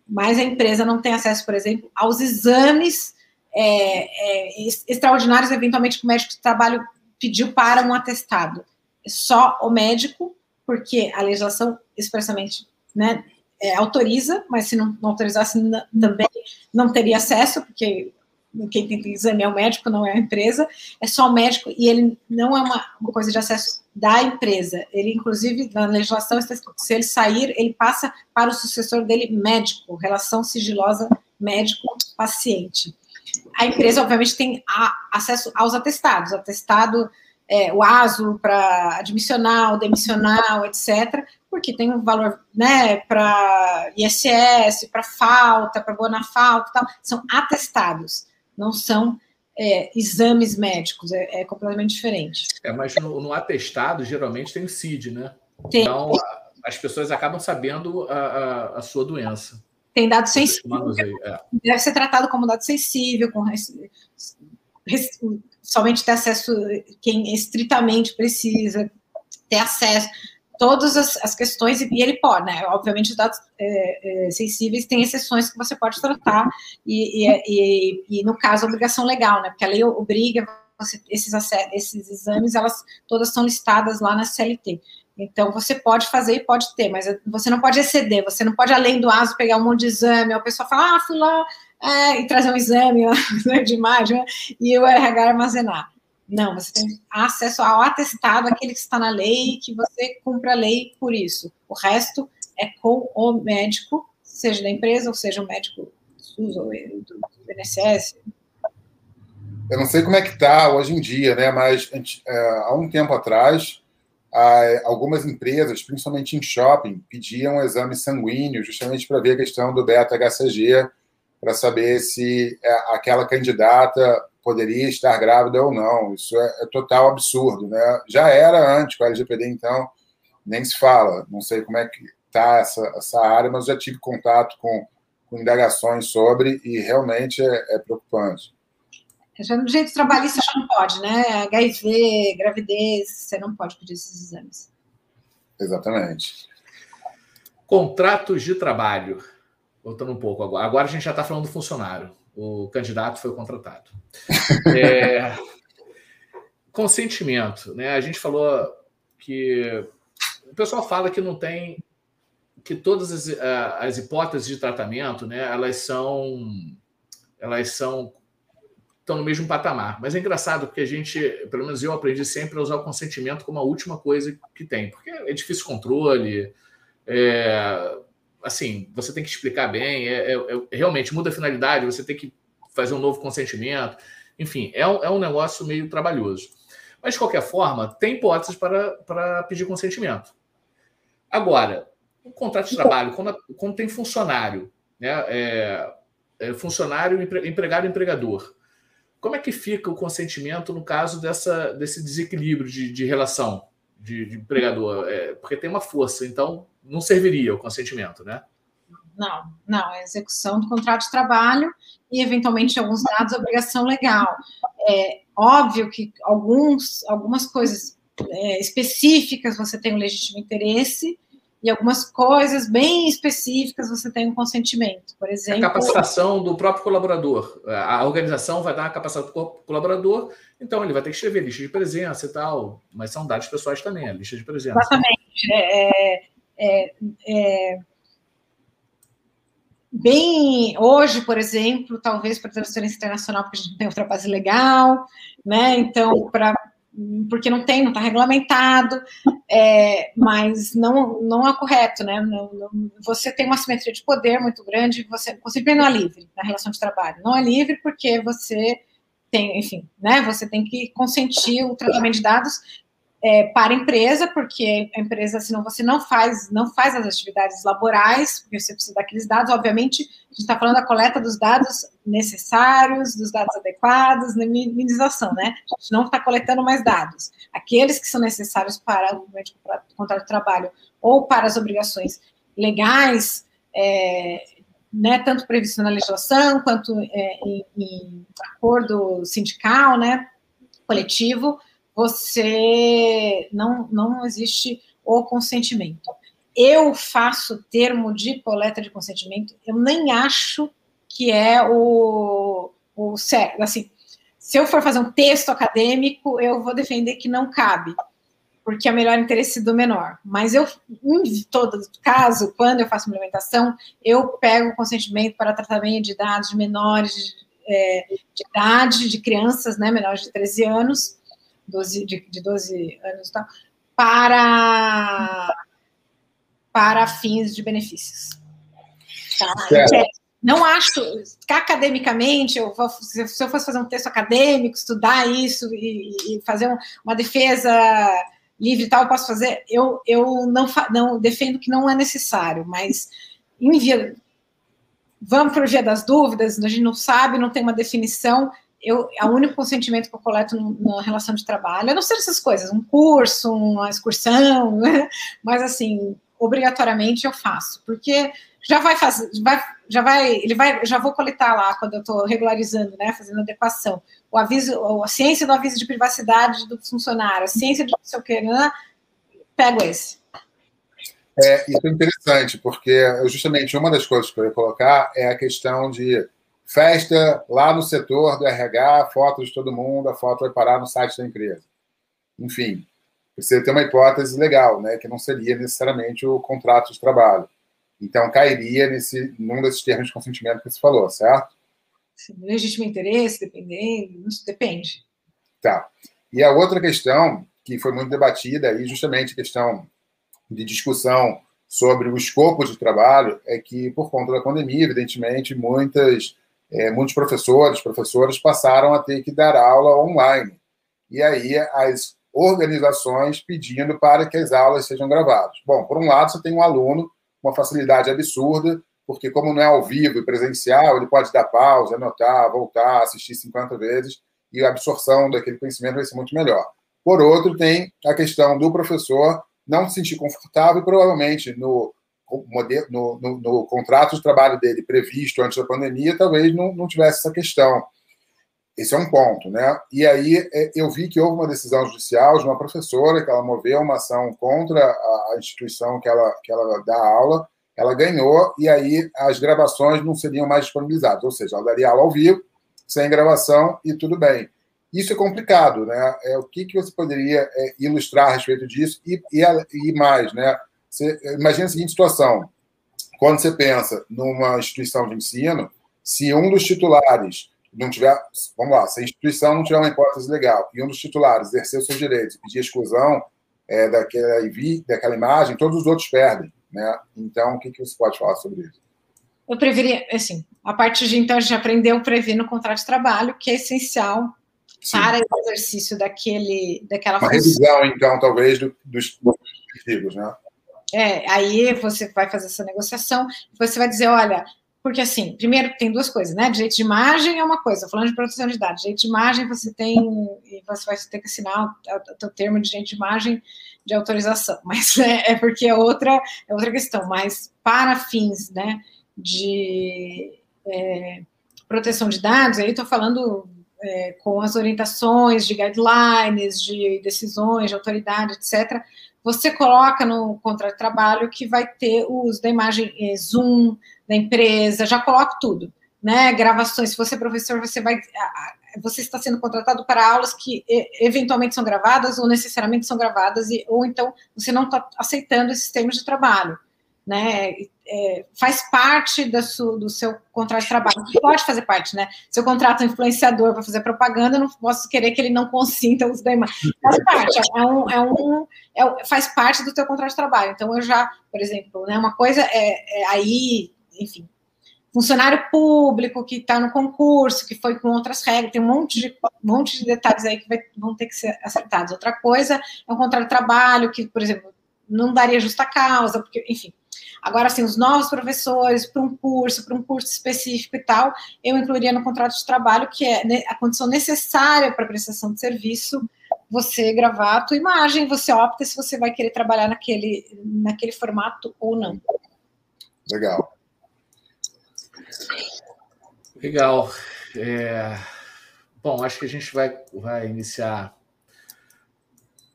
mas a empresa não tem acesso, por exemplo, aos exames é, é, extraordinários, eventualmente, que o médico de trabalho pediu para um atestado. Só o médico porque a legislação expressamente né, é, autoriza, mas se não, não autorizasse também não teria acesso, porque quem tem exame é o médico, não é a empresa, é só o médico e ele não é uma, uma coisa de acesso da empresa. Ele, inclusive, na legislação se ele sair, ele passa para o sucessor dele médico, relação sigilosa médico-paciente. A empresa, obviamente, tem acesso aos atestados, atestado, é, o ASO para admissional, demissional, etc., porque tem um valor né, para ISS, para falta, para boa na falta, tal, são atestados não são é, exames médicos, é, é, completamente diferente. É, mas no, no, atestado, geralmente tem o CID, né? Tem. Então, as pessoas acabam sabendo a, a, a sua doença. Tem dado sensível. É. Deve ser tratado como dado sensível, com somente ter acesso quem estritamente precisa ter acesso todas as, as, questões, e ele pode, né? Obviamente, os dados é, é, sensíveis têm exceções que você pode tratar, e, e, e, e, no caso, obrigação legal, né? Porque a lei obriga você, esses, esses exames, elas todas são listadas lá na CLT. Então, você pode fazer e pode ter, mas você não pode exceder, você não pode, além do ASO, pegar um monte de exame, a pessoa fala, ah, fui lá é, e trazer um exame né, de imagem, e o RH armazenar. Não, você tem acesso ao atestado, aquele que está na lei, que você cumpre a lei por isso. O resto é com o médico, seja da empresa, ou seja o médico SUS ou do, do INSS. Eu não sei como é que está hoje em dia, né? Mas é, há um tempo atrás, algumas empresas, principalmente em shopping, pediam um exame sanguíneo justamente para ver a questão do beta-HCG, para saber se é, aquela candidata poderia estar grávida ou não. Isso é, é, total absurdo, né? Já era antes com a LGPD, então nem se fala. Não sei como é que está essa, essa área, mas já tive contato com, com indagações sobre e realmente é, é preocupante. Já no jeito trabalhista já não pode, né? HIV, gravidez, você não pode pedir esses exames. Exatamente. Contratos de trabalho. Voltando um pouco agora. Agora a gente já está falando do funcionário o candidato foi contratado. É, consentimento, né? A gente falou que o pessoal fala que não tem que todas as, as hipóteses de tratamento, né? Elas são elas são estão no mesmo patamar. Mas é engraçado porque a gente, pelo menos eu aprendi sempre a usar o consentimento como a última coisa que tem, porque é difícil controle, é, assim, você tem que explicar bem, é, é, é, realmente muda a finalidade, você tem que fazer um novo consentimento. Enfim, é um, é um negócio meio trabalhoso. Mas, de qualquer forma, tem hipóteses para, para pedir consentimento. Agora, o contrato de trabalho, quando, quando tem funcionário, né, é, é funcionário, empregado empregador, como é que fica o consentimento no caso dessa, desse desequilíbrio de, de relação de, de empregador? É, porque tem uma força, então não serviria o consentimento, né? Não, não, é execução do contrato de trabalho e, eventualmente, alguns dados, obrigação legal. É óbvio que alguns, algumas coisas é, específicas você tem um legítimo interesse e algumas coisas bem específicas você tem um consentimento. Por exemplo. A capacitação do próprio colaborador. A organização vai dar a capacitação do colaborador, então ele vai ter que escrever lista de presença e tal, mas são dados pessoais também, a lista de presença. Exatamente. É, é, é bem hoje, por exemplo, talvez para transferência internacional, porque a gente tem outra base legal, né? Então, para porque não tem, não está regulamentado, é, mas não, não é correto, né? Não, não, você tem uma simetria de poder muito grande, você, você não é livre na relação de trabalho. Não é livre porque você tem, enfim, né? Você tem que consentir o tratamento de dados é, para a empresa, porque a empresa, senão você não faz, não faz as atividades laborais, porque você precisa daqueles dados. Obviamente, a gente está falando da coleta dos dados necessários, dos dados adequados, na minimização, né? A gente não está coletando mais dados. Aqueles que são necessários para o contrato de trabalho ou para as obrigações legais, é, né, tanto previsto na legislação quanto é, em, em acordo sindical, né, coletivo, você não, não existe o consentimento. Eu faço termo de coleta de consentimento, eu nem acho que é o, o certo. Assim, se eu for fazer um texto acadêmico, eu vou defender que não cabe. porque é o melhor interesse do menor. Mas eu, em todo caso, quando eu faço implementação, eu pego o consentimento para tratamento de dados menores de, é, de idade, de crianças, né, menores de 13 anos, 12, de, de 12 anos e tal, para, para fins de benefícios. Tá? Não acho academicamente, eu vou, se eu fosse fazer um texto acadêmico, estudar isso e, e fazer uma defesa livre e tal, eu posso fazer. Eu, eu não, não defendo que não é necessário, mas via, vamos para o dia das dúvidas, a gente não sabe, não tem uma definição. Eu, é o único consentimento que eu coleto na relação de trabalho. Eu não sei essas coisas, um curso, uma excursão, né? mas assim, obrigatoriamente eu faço, porque já vai fazer, vai, já vai, ele vai, já vou coletar lá quando eu estou regularizando, né, fazendo adequação. O aviso, a ciência do aviso de privacidade do funcionário, a ciência de não sei o que, né, pego esse. É, isso é interessante, porque justamente uma das coisas que eu ia colocar é a questão de festa lá no setor do RH, foto de todo mundo, a foto vai parar no site da empresa. Enfim, você tem uma hipótese legal, né, que não seria necessariamente o contrato de trabalho. Então, cairia nesse, num desses termos de consentimento que você falou, certo? legítimo interesse, dependendo, depende. Tá. E a outra questão, que foi muito debatida, aí justamente a questão de discussão sobre o escopo de trabalho, é que, por conta da pandemia, evidentemente, muitas, é, muitos professores, professoras passaram a ter que dar aula online. E aí as organizações pedindo para que as aulas sejam gravadas. Bom, por um lado, você tem um aluno uma facilidade absurda, porque como não é ao vivo e presencial, ele pode dar pausa, anotar, voltar, assistir 50 vezes, e a absorção daquele conhecimento vai ser muito melhor. Por outro, tem a questão do professor não se sentir confortável provavelmente no, no, no, no contrato de trabalho dele previsto antes da pandemia, talvez não, não tivesse essa questão. Esse é um ponto, né? E aí é, eu vi que houve uma decisão judicial de uma professora que ela moveu uma ação contra a instituição que ela, que ela dá aula, ela ganhou e aí as gravações não seriam mais disponibilizadas, ou seja, ela daria aula ao vivo, sem gravação e tudo bem. Isso é complicado, né? É, o que, que você poderia é, ilustrar a respeito disso e, e, e mais, né? Você, imagina a seguinte situação: quando você pensa numa instituição de ensino, se um dos titulares não tiver, vamos lá, se a instituição não tiver uma hipótese legal e um dos titulares exercer os seus direitos e pedir exclusão é, daquela, daquela imagem, todos os outros perdem. Né? Então, o que, que você pode falar sobre isso? Eu preveria, assim, a partir de então a gente aprendeu a prever no contrato de trabalho, que é essencial Sim. para o exercício daquele, daquela Uma função. revisão, então, talvez, do, dos objetivos, né? É, aí você vai fazer essa negociação, você vai dizer, olha, porque, assim, primeiro tem duas coisas, né? Direito de imagem é uma coisa, falando de proteção de dados. Direito de imagem, você tem, você vai ter que assinar o teu termo de direito de imagem de autorização, mas é, é porque é outra, é outra questão. Mas para fins, né, de é, proteção de dados, aí estou falando é, com as orientações de guidelines, de decisões, de autoridade, etc., você coloca no contrato de trabalho que vai ter o uso da imagem é, Zoom, da empresa, já coloco tudo, né? Gravações, se você é professor, você vai você está sendo contratado para aulas que eventualmente são gravadas ou necessariamente são gravadas e, ou então você não está aceitando esses termos de trabalho, né? É, faz parte do seu, do seu contrato de trabalho, pode fazer parte, né? Se eu contrato um influenciador para fazer propaganda, eu não posso querer que ele não consinta os demais. Faz parte, é um, é um é, faz parte do teu contrato de trabalho. Então eu já, por exemplo, né? Uma coisa é, é aí enfim, funcionário público que está no concurso, que foi com outras regras, tem um monte de, um monte de detalhes aí que vai, vão ter que ser acertados. Outra coisa é um contrato de trabalho que, por exemplo, não daria justa causa, porque, enfim. Agora, assim, os novos professores para um curso, para um curso específico e tal, eu incluiria no contrato de trabalho, que é a condição necessária para a prestação de serviço, você gravar a tua imagem, você opta se você vai querer trabalhar naquele, naquele formato ou não. Legal. Legal. É... Bom, acho que a gente vai, vai iniciar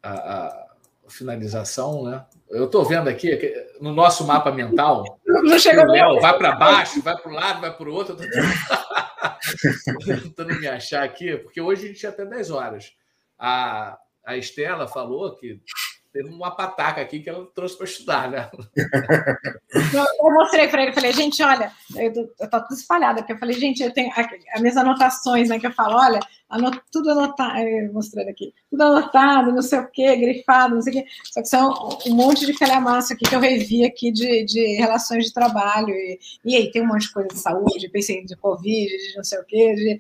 a, a finalização, né? Eu estou vendo aqui no nosso mapa mental. Não chegou Léo vai para baixo, vai para um lado, vai para o outro. Estou tentando me achar aqui, porque hoje a gente tinha até 10 horas. A, a Estela falou que teve uma pataca aqui que ela trouxe para estudar, né? Eu, mostrei para ele, falei, gente, olha, eu, estou tudo espalhada, porque eu falei, gente, eu tenho as minhas anotações, né? Que eu falo, olha, anot, tudo anotado, mostrando aqui, tudo anotado, não sei o quê, grifado, não sei o quê. Só que são um monte de calhamaço aqui que eu revi aqui de, de relações de trabalho. E, e aí tem um monte de coisa de saúde, pensei de Covid, de não sei o quê. De,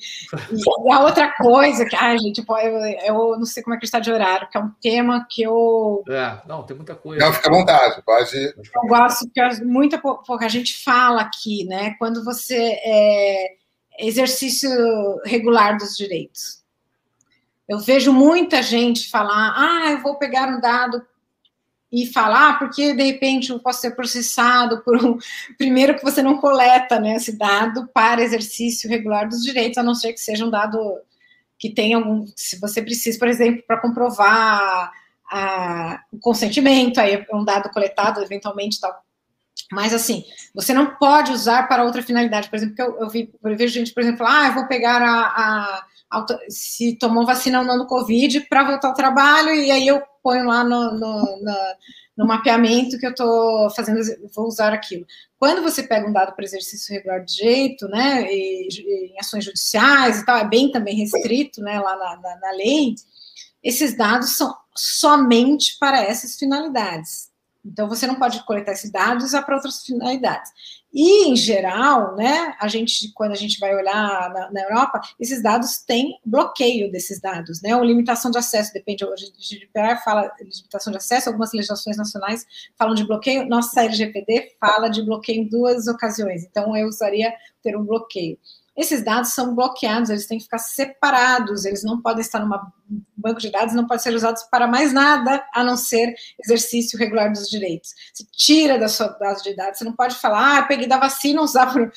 e, e, a outra coisa que, ai, gente, pô, eu, eu não sei como é que está de horário, que é um tema que eu. É, não, tem muita coisa. Não, fica à vontade, pode. Eu gosto que muita pouca gente fala aqui, né? Quando você. É, exercício regular dos direitos. Eu vejo muita gente falar, ah, eu vou pegar um dado e falar, porque de repente eu posso ser processado por um. Primeiro, que você não coleta né, esse dado para exercício regular dos direitos, a não ser que seja um dado que tenha algum. Se você precisa, por exemplo, para comprovar a, o consentimento, aí é um dado coletado eventualmente tal. Mas, assim, você não pode usar para outra finalidade. Por exemplo, eu, eu, vi, eu vejo gente, por exemplo, ah, eu vou pegar a, a, se tomou vacina ou não no Covid para voltar ao trabalho, e aí eu ponho lá no, no, no, no mapeamento que eu estou fazendo, vou usar aquilo. Quando você pega um dado para exercício regular de jeito, né, e, e, em ações judiciais e tal, é bem também restrito, né, lá na, na, na lei, esses dados são somente para essas finalidades. Então, você não pode coletar esses dados e para outras finalidades. E, em geral, né, a gente, quando a gente vai olhar na, na, Europa, esses dados têm bloqueio desses dados, né, ou limitação de acesso, depende, o GDPR fala de limitação de acesso, algumas legislações nacionais falam de bloqueio, nossa LGPD fala de bloqueio em duas ocasiões, então eu usaria ter um bloqueio esses dados são bloqueados, eles têm que ficar separados, eles não podem estar num banco de dados, não podem ser usados para mais nada a não ser exercício regular dos direitos. Você tira da sua base de dados, você não pode falar, ah, peguei da vacina, usar para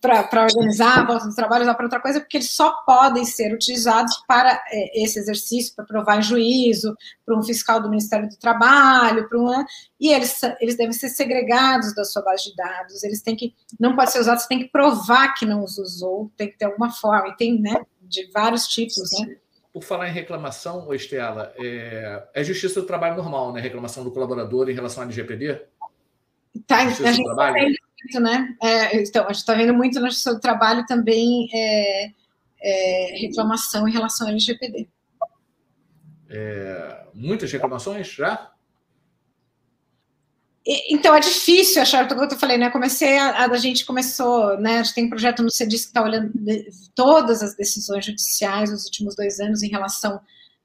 para organizar a volta do trabalho, usar para outra coisa, porque eles só podem ser utilizados para é, esse exercício, para provar em juízo, para um fiscal do Ministério do Trabalho, para uma, e eles, eles devem ser segregados da sua base de dados, eles têm que, não pode ser usado, você tem que provar que não os usou, tem que ter alguma forma, e tem, né, de vários tipos, né. Por falar em reclamação, Estela, é, é justiça do trabalho normal, né? Reclamação do colaborador em relação à LGPD? Tá, a gente tá muito, né? É, então, a gente está vendo muito justiça do trabalho também é, é, reclamação em relação ao LGPD. É, muitas reclamações já? Então, é difícil achar, o que eu falei, né? Comecei, a, a, gente começou, né? A gente tem um projeto no CEDIS que está olhando todas as decisões judiciais nos últimos dois anos em relação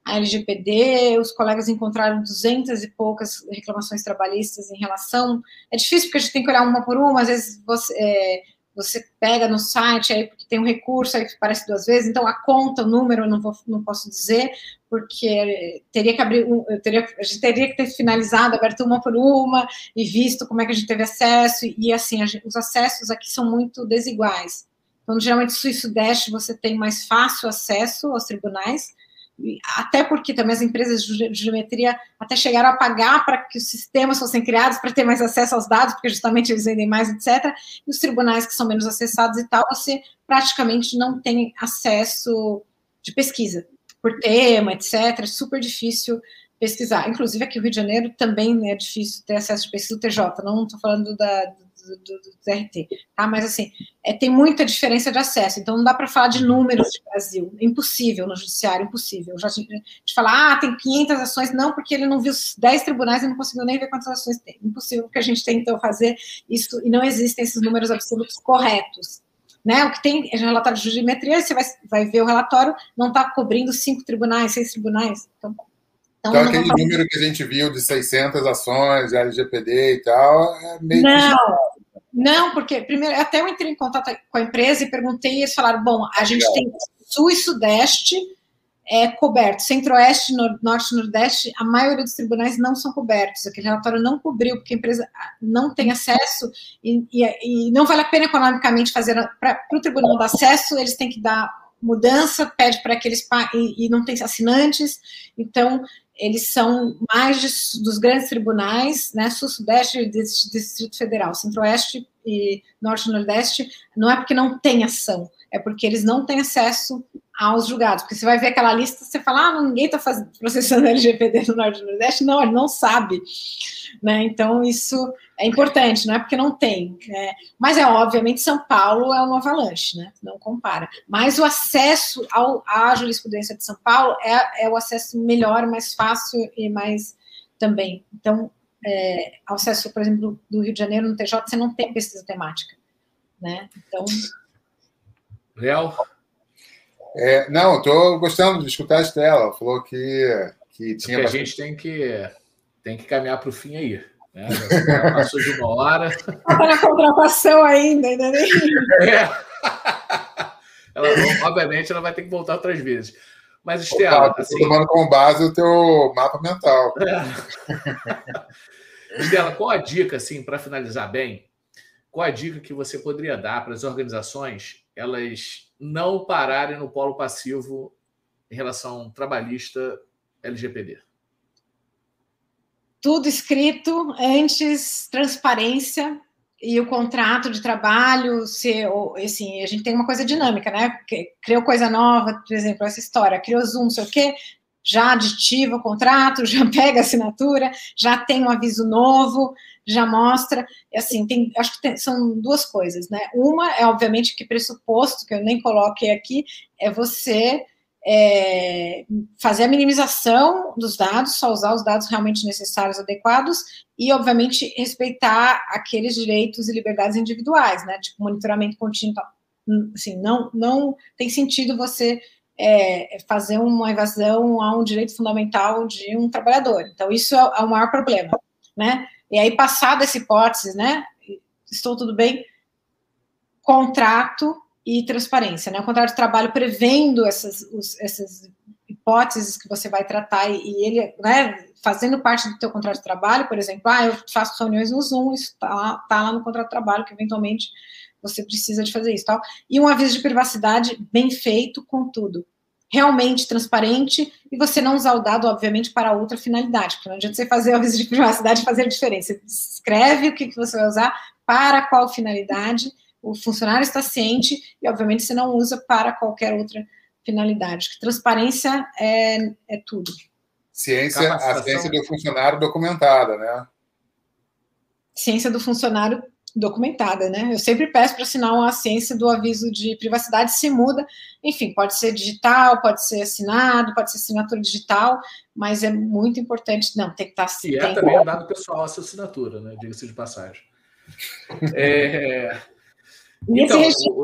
a LGPD, os colegas encontraram duzentas e poucas reclamações trabalhistas em relação. É difícil porque a gente tem que olhar uma por uma, às vezes você, é, você pega no site aí porque tem um recurso aí aparece duas vezes, então a conta, o número, eu não, vou, não posso dizer, porque teria que abrir, eu teria, a gente teria que ter finalizado, aberto uma por uma e visto como é que a gente teve acesso, e assim, gente, os acessos aqui são muito desiguais. Então, geralmente, sul e sudeste você tem mais fácil acesso aos tribunais, até porque também as empresas de geometria até chegaram a pagar para que os sistemas fossem criados para ter mais acesso aos dados, porque justamente eles vendem mais, etc. E os tribunais que são menos acessados e tal, você praticamente não tem acesso de pesquisa por tema, etc. É super difícil pesquisar. Inclusive aqui no Rio de Janeiro também é difícil ter acesso de pesquisa do TJ, não estou falando da, do, do, do TRT, tá? Mas assim, é, tem muita diferença de acesso, então não dá para falar de números de Brasil, impossível no judiciário, impossível. Já de falar, ah, tem 500 ações, não, porque ele não viu 10 tribunais e não conseguiu nem ver quantas ações tem. Impossível, porque a gente tem então fazer isso e não existem esses números absolutos corretos. Né, o que tem é relatório de geometria, você vai, vai ver o relatório, não está cobrindo cinco tribunais, seis tribunais. Então, então, então aquele número que a gente viu de 600 ações, LGPD e tal, é meio Não, não, porque primeiro até eu entrei em contato com a empresa e perguntei e eles falaram: bom, a gente tem sul e sudeste é, coberto, centro-oeste, norte e nordeste, a maioria dos tribunais não são cobertos. Aquele relatório não cobriu, porque a empresa não tem acesso e, e, e não vale a pena economicamente fazer. Para o tribunal dar acesso, eles têm que dar mudança, pede para que eles e, e não tem assinantes, então eles são mais de, dos grandes tribunais, né, sul, sudeste e Distrito Federal, centro-oeste e norte e nordeste, não é porque não tem ação, é porque eles não têm acesso aos julgados. Porque você vai ver aquela lista, você fala, ah, ninguém está processando LGPD no Norte e Nordeste. Não, ele não sabe. Né? Então, isso é importante, não é porque não tem. Né? Mas é obviamente São Paulo é uma avalanche, né? Não compara. Mas o acesso ao, à jurisprudência de São Paulo é, é o acesso melhor, mais fácil e mais também. Então, é, acesso, por exemplo, do Rio de Janeiro no TJ, você não tem pesquisa temática. Né? Então. Léo? É, não, estou gostando de escutar a Estela. Falou que, que tinha. Porque a gente tem que, tem que caminhar para o fim aí. Né? Passou de uma hora. Está na contratação ainda, ainda nem. É. Ela, obviamente, ela vai ter que voltar outras vezes. Mas, Estela. Opa, assim... tomando como base o teu mapa mental. É. Estela, qual a dica, assim, para finalizar bem? Qual a dica que você poderia dar para as organizações elas não pararem no polo passivo em relação trabalhista LGPD? Tudo escrito antes, transparência, e o contrato de trabalho ser, assim, a gente tem uma coisa dinâmica, né? Criou coisa nova, por exemplo, essa história, criou Zoom, não sei o quê, já aditiva o contrato, já pega a assinatura, já tem um aviso novo, já mostra, assim, tem, acho que tem, são duas coisas, né? Uma é, obviamente, que pressuposto, que eu nem coloquei aqui, é você é, fazer a minimização dos dados, só usar os dados realmente necessários, adequados, e, obviamente, respeitar aqueles direitos e liberdades individuais, né? Tipo, monitoramento contínuo. Assim, não, não tem sentido você é, fazer uma evasão a um direito fundamental de um trabalhador. Então, isso é, é o maior problema, né? E aí, passada essa hipótese, né? Estou tudo bem, contrato e transparência, né? O contrato de trabalho prevendo essas, os, essas hipóteses que você vai tratar e, e, ele, né, fazendo parte do teu contrato de trabalho, por exemplo, ah, eu faço reuniões no Zoom, isso está tá lá no contrato de trabalho, que eventualmente você precisa de fazer isso, tal. E um aviso de privacidade bem feito, com tudo realmente transparente e você não usar o dado, obviamente, para outra finalidade, porque não adianta você fazer o aviso de privacidade e fazer diferença. Você escreve o que, que você vai usar, para qual finalidade, o funcionário está ciente e, obviamente, você não usa para qualquer outra finalidade. Transparência é, é tudo. Ciência, a ciência do funcionário documentada, né? Ciência do funcionário documentada, né? Eu sempre peço para assinar uma ciência do aviso de privacidade, se muda, enfim, pode ser digital, pode ser assinado, pode ser assinatura digital, mas é muito importante, não, tem que estar... Tá e é também um dado pessoal a sua assinatura, né? Diga-se de passagem. É... Então, o...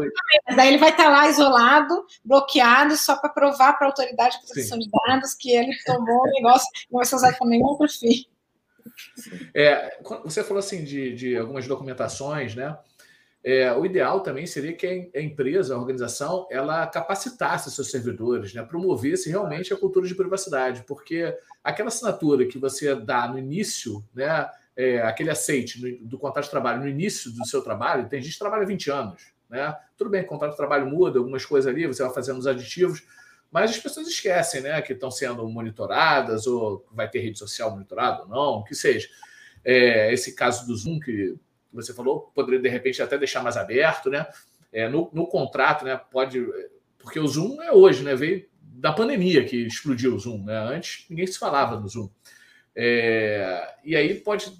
mas daí ele vai estar tá lá isolado, bloqueado, só para provar para a autoridade de proteção Sim. de dados que ele tomou o negócio, não vai ser usado nenhum outro fim. É, você falou assim de, de algumas documentações, né? É, o ideal também seria que a empresa, a organização, ela capacitasse seus servidores, né, promovesse realmente a cultura de privacidade, porque aquela assinatura que você dá no início, né, é, aquele aceite do contrato de trabalho no início do seu trabalho, tem gente que trabalha 20 anos, né? Tudo bem, contrato de trabalho muda, algumas coisas ali, você vai fazendo os aditivos, mas as pessoas esquecem, né, que estão sendo monitoradas, ou vai ter rede social monitorada ou não, que seja. É, esse caso do Zoom que você falou, poderia de repente até deixar mais aberto, né? É, no, no, contrato, né? Pode. Porque o Zoom é hoje, né? Veio da pandemia que explodiu o Zoom, né? Antes ninguém se falava no Zoom. É, e aí pode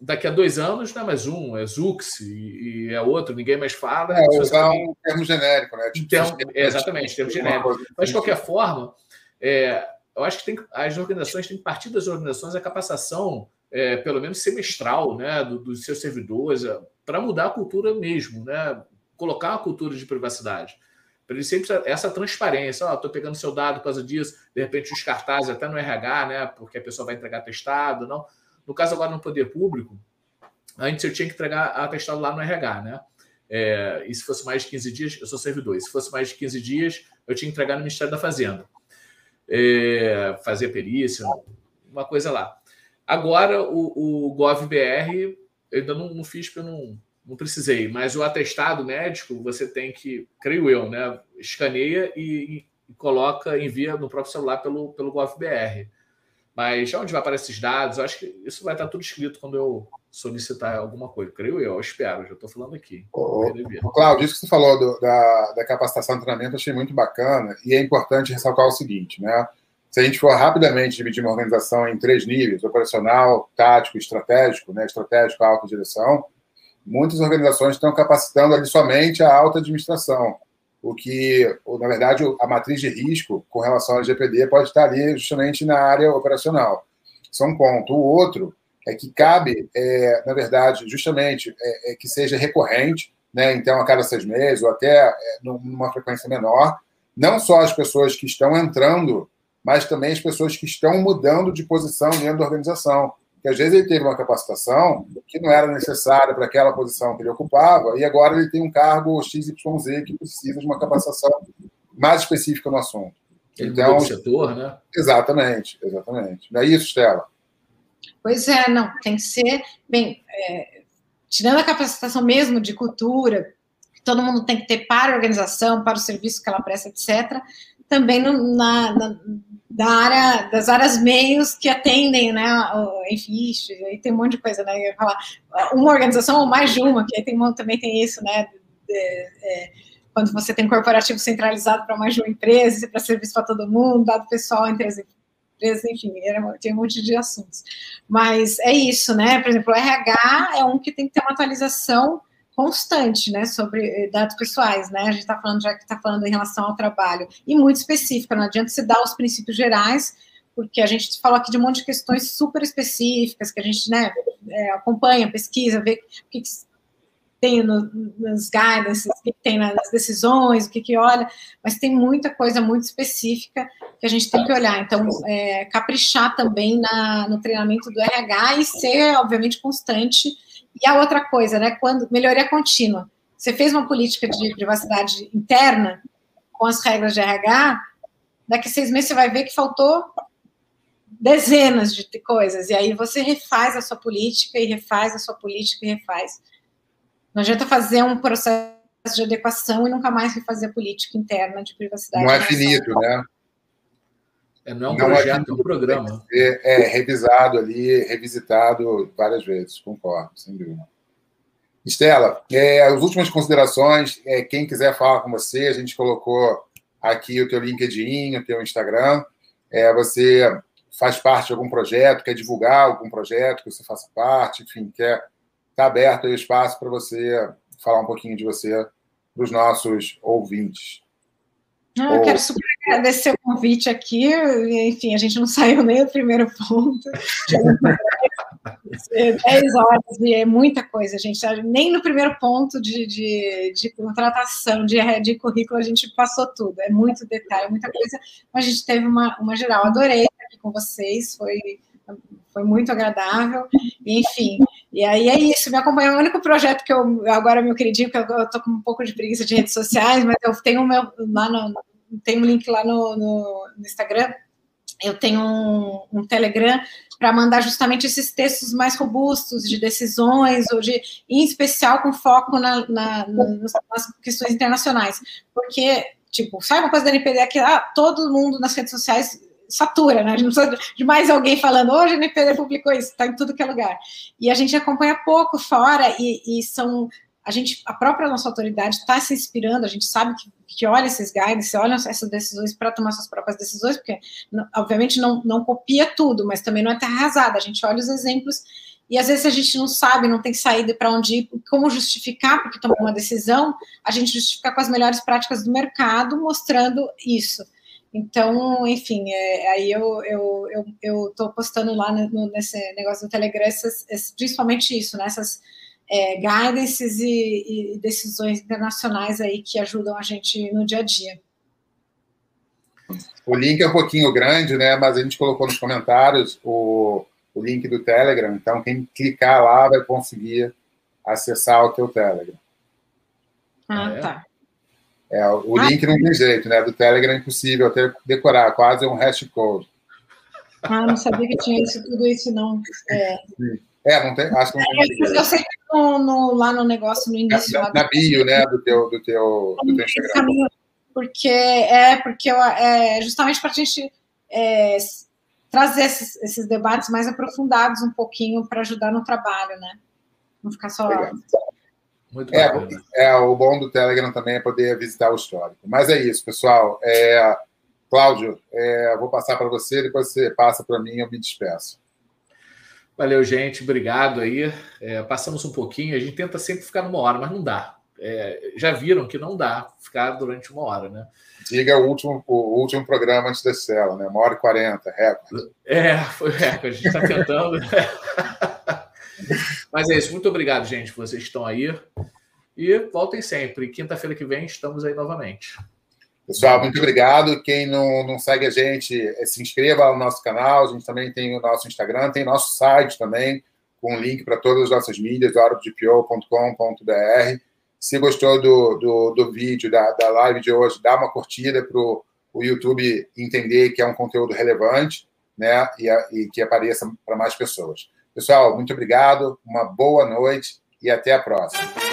daqui a dois anos não é mais um, é Zux e, e é outro, ninguém mais fala. É, usar um termo genérico, né? Tipo, termo, exatamente, termo genérico. Mas, de qualquer forma, é, eu acho que tem, as organizações têm que partir das organizações a capacitação, é, pelo menos semestral, né, do, dos seus servidores, é, para mudar a cultura mesmo, né? Colocar uma cultura de privacidade. Para ele sempre essa transparência, ó, oh, estou pegando seu dado por causa disso, de repente os cartazes até no RH, né? Porque a pessoa vai entregar testado, não. No caso agora no poder público, antes eu tinha que entregar atestado lá no RH, né? É, e se fosse mais de 15 dias, eu sou servidor, e se fosse mais de 15 dias, eu tinha que entregar no Ministério da Fazenda. É, fazer perícia, uma coisa lá. Agora, o, o GovBR, eu ainda não, não fiz porque eu não, não precisei, mas o atestado médico, você tem que, creio eu, né? Escaneia e, e, e coloca, envia no próprio celular pelo, pelo GovBR. Mas onde vai aparecer esses dados? Eu acho que isso vai estar tudo escrito quando eu solicitar alguma coisa. Creio eu, eu espero, já estou falando aqui. Ô, Cláudio, isso que você falou do, da, da capacitação e treinamento, achei muito bacana, e é importante ressaltar o seguinte, né? Se a gente for rapidamente dividir uma organização em três níveis, operacional, tático, estratégico, né? estratégico, alta direção, muitas organizações estão capacitando ali somente a alta administração, o que, na verdade, a matriz de risco com relação ao GPD pode estar ali justamente na área operacional. Isso é um ponto. O outro é que cabe, é, na verdade, justamente é, é que seja recorrente, né? então a cada seis meses ou até é, numa frequência menor, não só as pessoas que estão entrando, mas também as pessoas que estão mudando de posição dentro da organização que às vezes ele teve uma capacitação que não era necessária para aquela posição que ele ocupava, e agora ele tem um cargo XYZ que precisa de uma capacitação mais específica no assunto. Ele então, setor, né? Exatamente, exatamente. Não é isso, Stella? Pois é, não, tem que ser, bem, é, tirando a capacitação mesmo de cultura, todo mundo tem que ter para a organização, para o serviço que ela presta, etc., também no, na, na da área, das áreas meios que atendem, né, enfim, aí tem um monte de coisa, né, falar, uma organização ou mais de uma, que aí tem, também tem isso, né, de, é, quando você tem um corporativo centralizado para mais de uma empresa, para serviço para todo mundo, dado pessoal entre as empresas, enfim, era, tem um monte de assuntos. Mas é isso, né, por exemplo, o RH é um que tem que ter uma atualização constante, né, sobre eh, dados pessoais, né, a gente está falando, já que está falando em relação ao trabalho, e muito específica, não adianta se dar os princípios gerais, porque a gente falou aqui de um monte de questões super específicas, que a gente, né, é, acompanha, pesquisa, vê o que, que tem no, nos guidance, o que, que tem nas decisões, o que que olha, mas tem muita coisa muito específica que a gente tem que olhar, então, é, caprichar também na, no treinamento do RH e ser, obviamente, constante, e a outra coisa, né? Quando melhoria contínua. Você fez uma política de privacidade interna com as regras de RH, daqui seis meses você vai ver que faltou dezenas de coisas. E aí você refaz a sua política e refaz a sua política e refaz. Não adianta fazer um processo de adequação e nunca mais refazer a política interna de privacidade. Não é finito, né? É, não é um não projeto, é, um programa. É, é, revisado ali, revisitado várias vezes, concordo, sem dúvida. Estela, é, as últimas considerações, é, quem quiser falar com você, a gente colocou aqui o teu LinkedIn, o teu Instagram. É, você faz parte de algum projeto, quer divulgar algum projeto que você faça parte, enfim, quer está aberto o espaço para você falar um pouquinho de você para os nossos ouvintes. Ah, eu quero super agradecer o convite aqui. Enfim, a gente não saiu nem do primeiro ponto. 10 horas e é muita coisa, gente. Nem no primeiro ponto de, de, de contratação, de, de currículo, a gente passou tudo. É muito detalhe, é muita coisa. Mas a gente teve uma, uma geral. Adorei estar aqui com vocês. Foi, foi muito agradável. Enfim, e aí é isso. Me acompanha. O único projeto que eu, agora, meu queridinho, que eu, tô com um pouco de preguiça de redes sociais, mas eu tenho o meu lá no, tem um link lá no, no, no Instagram. Eu tenho um, um Telegram para mandar justamente esses textos mais robustos de decisões, ou de, em especial com foco na, na, nas, questões internacionais. Porque, tipo, sabe uma coisa da NPD que ah, todo mundo nas redes sociais satura, né? A gente não precisa de mais alguém falando, hoje a NPD publicou isso, está em tudo que é lugar. E a gente acompanha pouco fora, e, e são a gente, a própria nossa autoridade está se inspirando, a gente sabe que, que olha esses guides, olha essas decisões para tomar suas próprias decisões, porque, obviamente, não, não copia tudo, mas também não é terra arrasada, a gente olha os exemplos e às vezes a gente não sabe, não tem saída para onde ir, como justificar, porque tomou uma decisão, a gente justifica com as melhores práticas do mercado, mostrando isso. Então, enfim, é, aí eu eu eu, eu tô postando lá no, nesse negócio do Telegram, essas, principalmente isso, né? Essas é, guidances e, e, decisões internacionais aí que ajudam a gente no dia a dia. O link é um pouquinho grande, né? Mas a gente colocou nos comentários o, o link do Telegram. Então, quem clicar lá vai conseguir acessar o teu Telegram. Ah, é. tá. É, o ah, link não tem jeito, né? Do Telegram é impossível até decorar, quase um hashcode. Ah, não sabia que tinha isso, tudo isso, não. É. É, não tem, acho que não tem. É, eu sei que no, no, lá no negócio, no início. Na, na bio, né, do teu, do teu, do teu Instagram. Porque é, porque eu, é justamente para a gente é, trazer esses, esses debates mais aprofundados um pouquinho para ajudar no trabalho, né? Não ficar só. Muito é, é, o bom do Telegram também é poder visitar o histórico. Mas é isso, pessoal. É, Cláudio, é, vou passar para você, depois você passa para mim e eu me despeço. Valeu, gente. Obrigado aí. É, passamos um pouquinho. A gente tenta sempre ficar numa hora, mas não dá. É, já viram que não dá ficar durante uma hora, né? Diga o último, o último programa antes da cela, né? Uma hora e quarenta, recorde. É, foi recorde. A gente está tentando. mas é isso. Muito obrigado, gente, que vocês estão aí. E voltem sempre. Quinta-feira que vem estamos aí novamente. Pessoal, muito obrigado. Quem não, não segue a gente, eh, se inscreva no nosso canal. A gente também tem o nosso Instagram, tem nosso site também, com link para todas as nossas mídias, horadodpo.com.br. Se gostou do, do, do vídeo, da, da live de hoje, dá uma curtida para o YouTube entender que é um conteúdo relevante né, e, e que apareça para mais pessoas. Pessoal, muito obrigado, uma boa noite e até a próxima.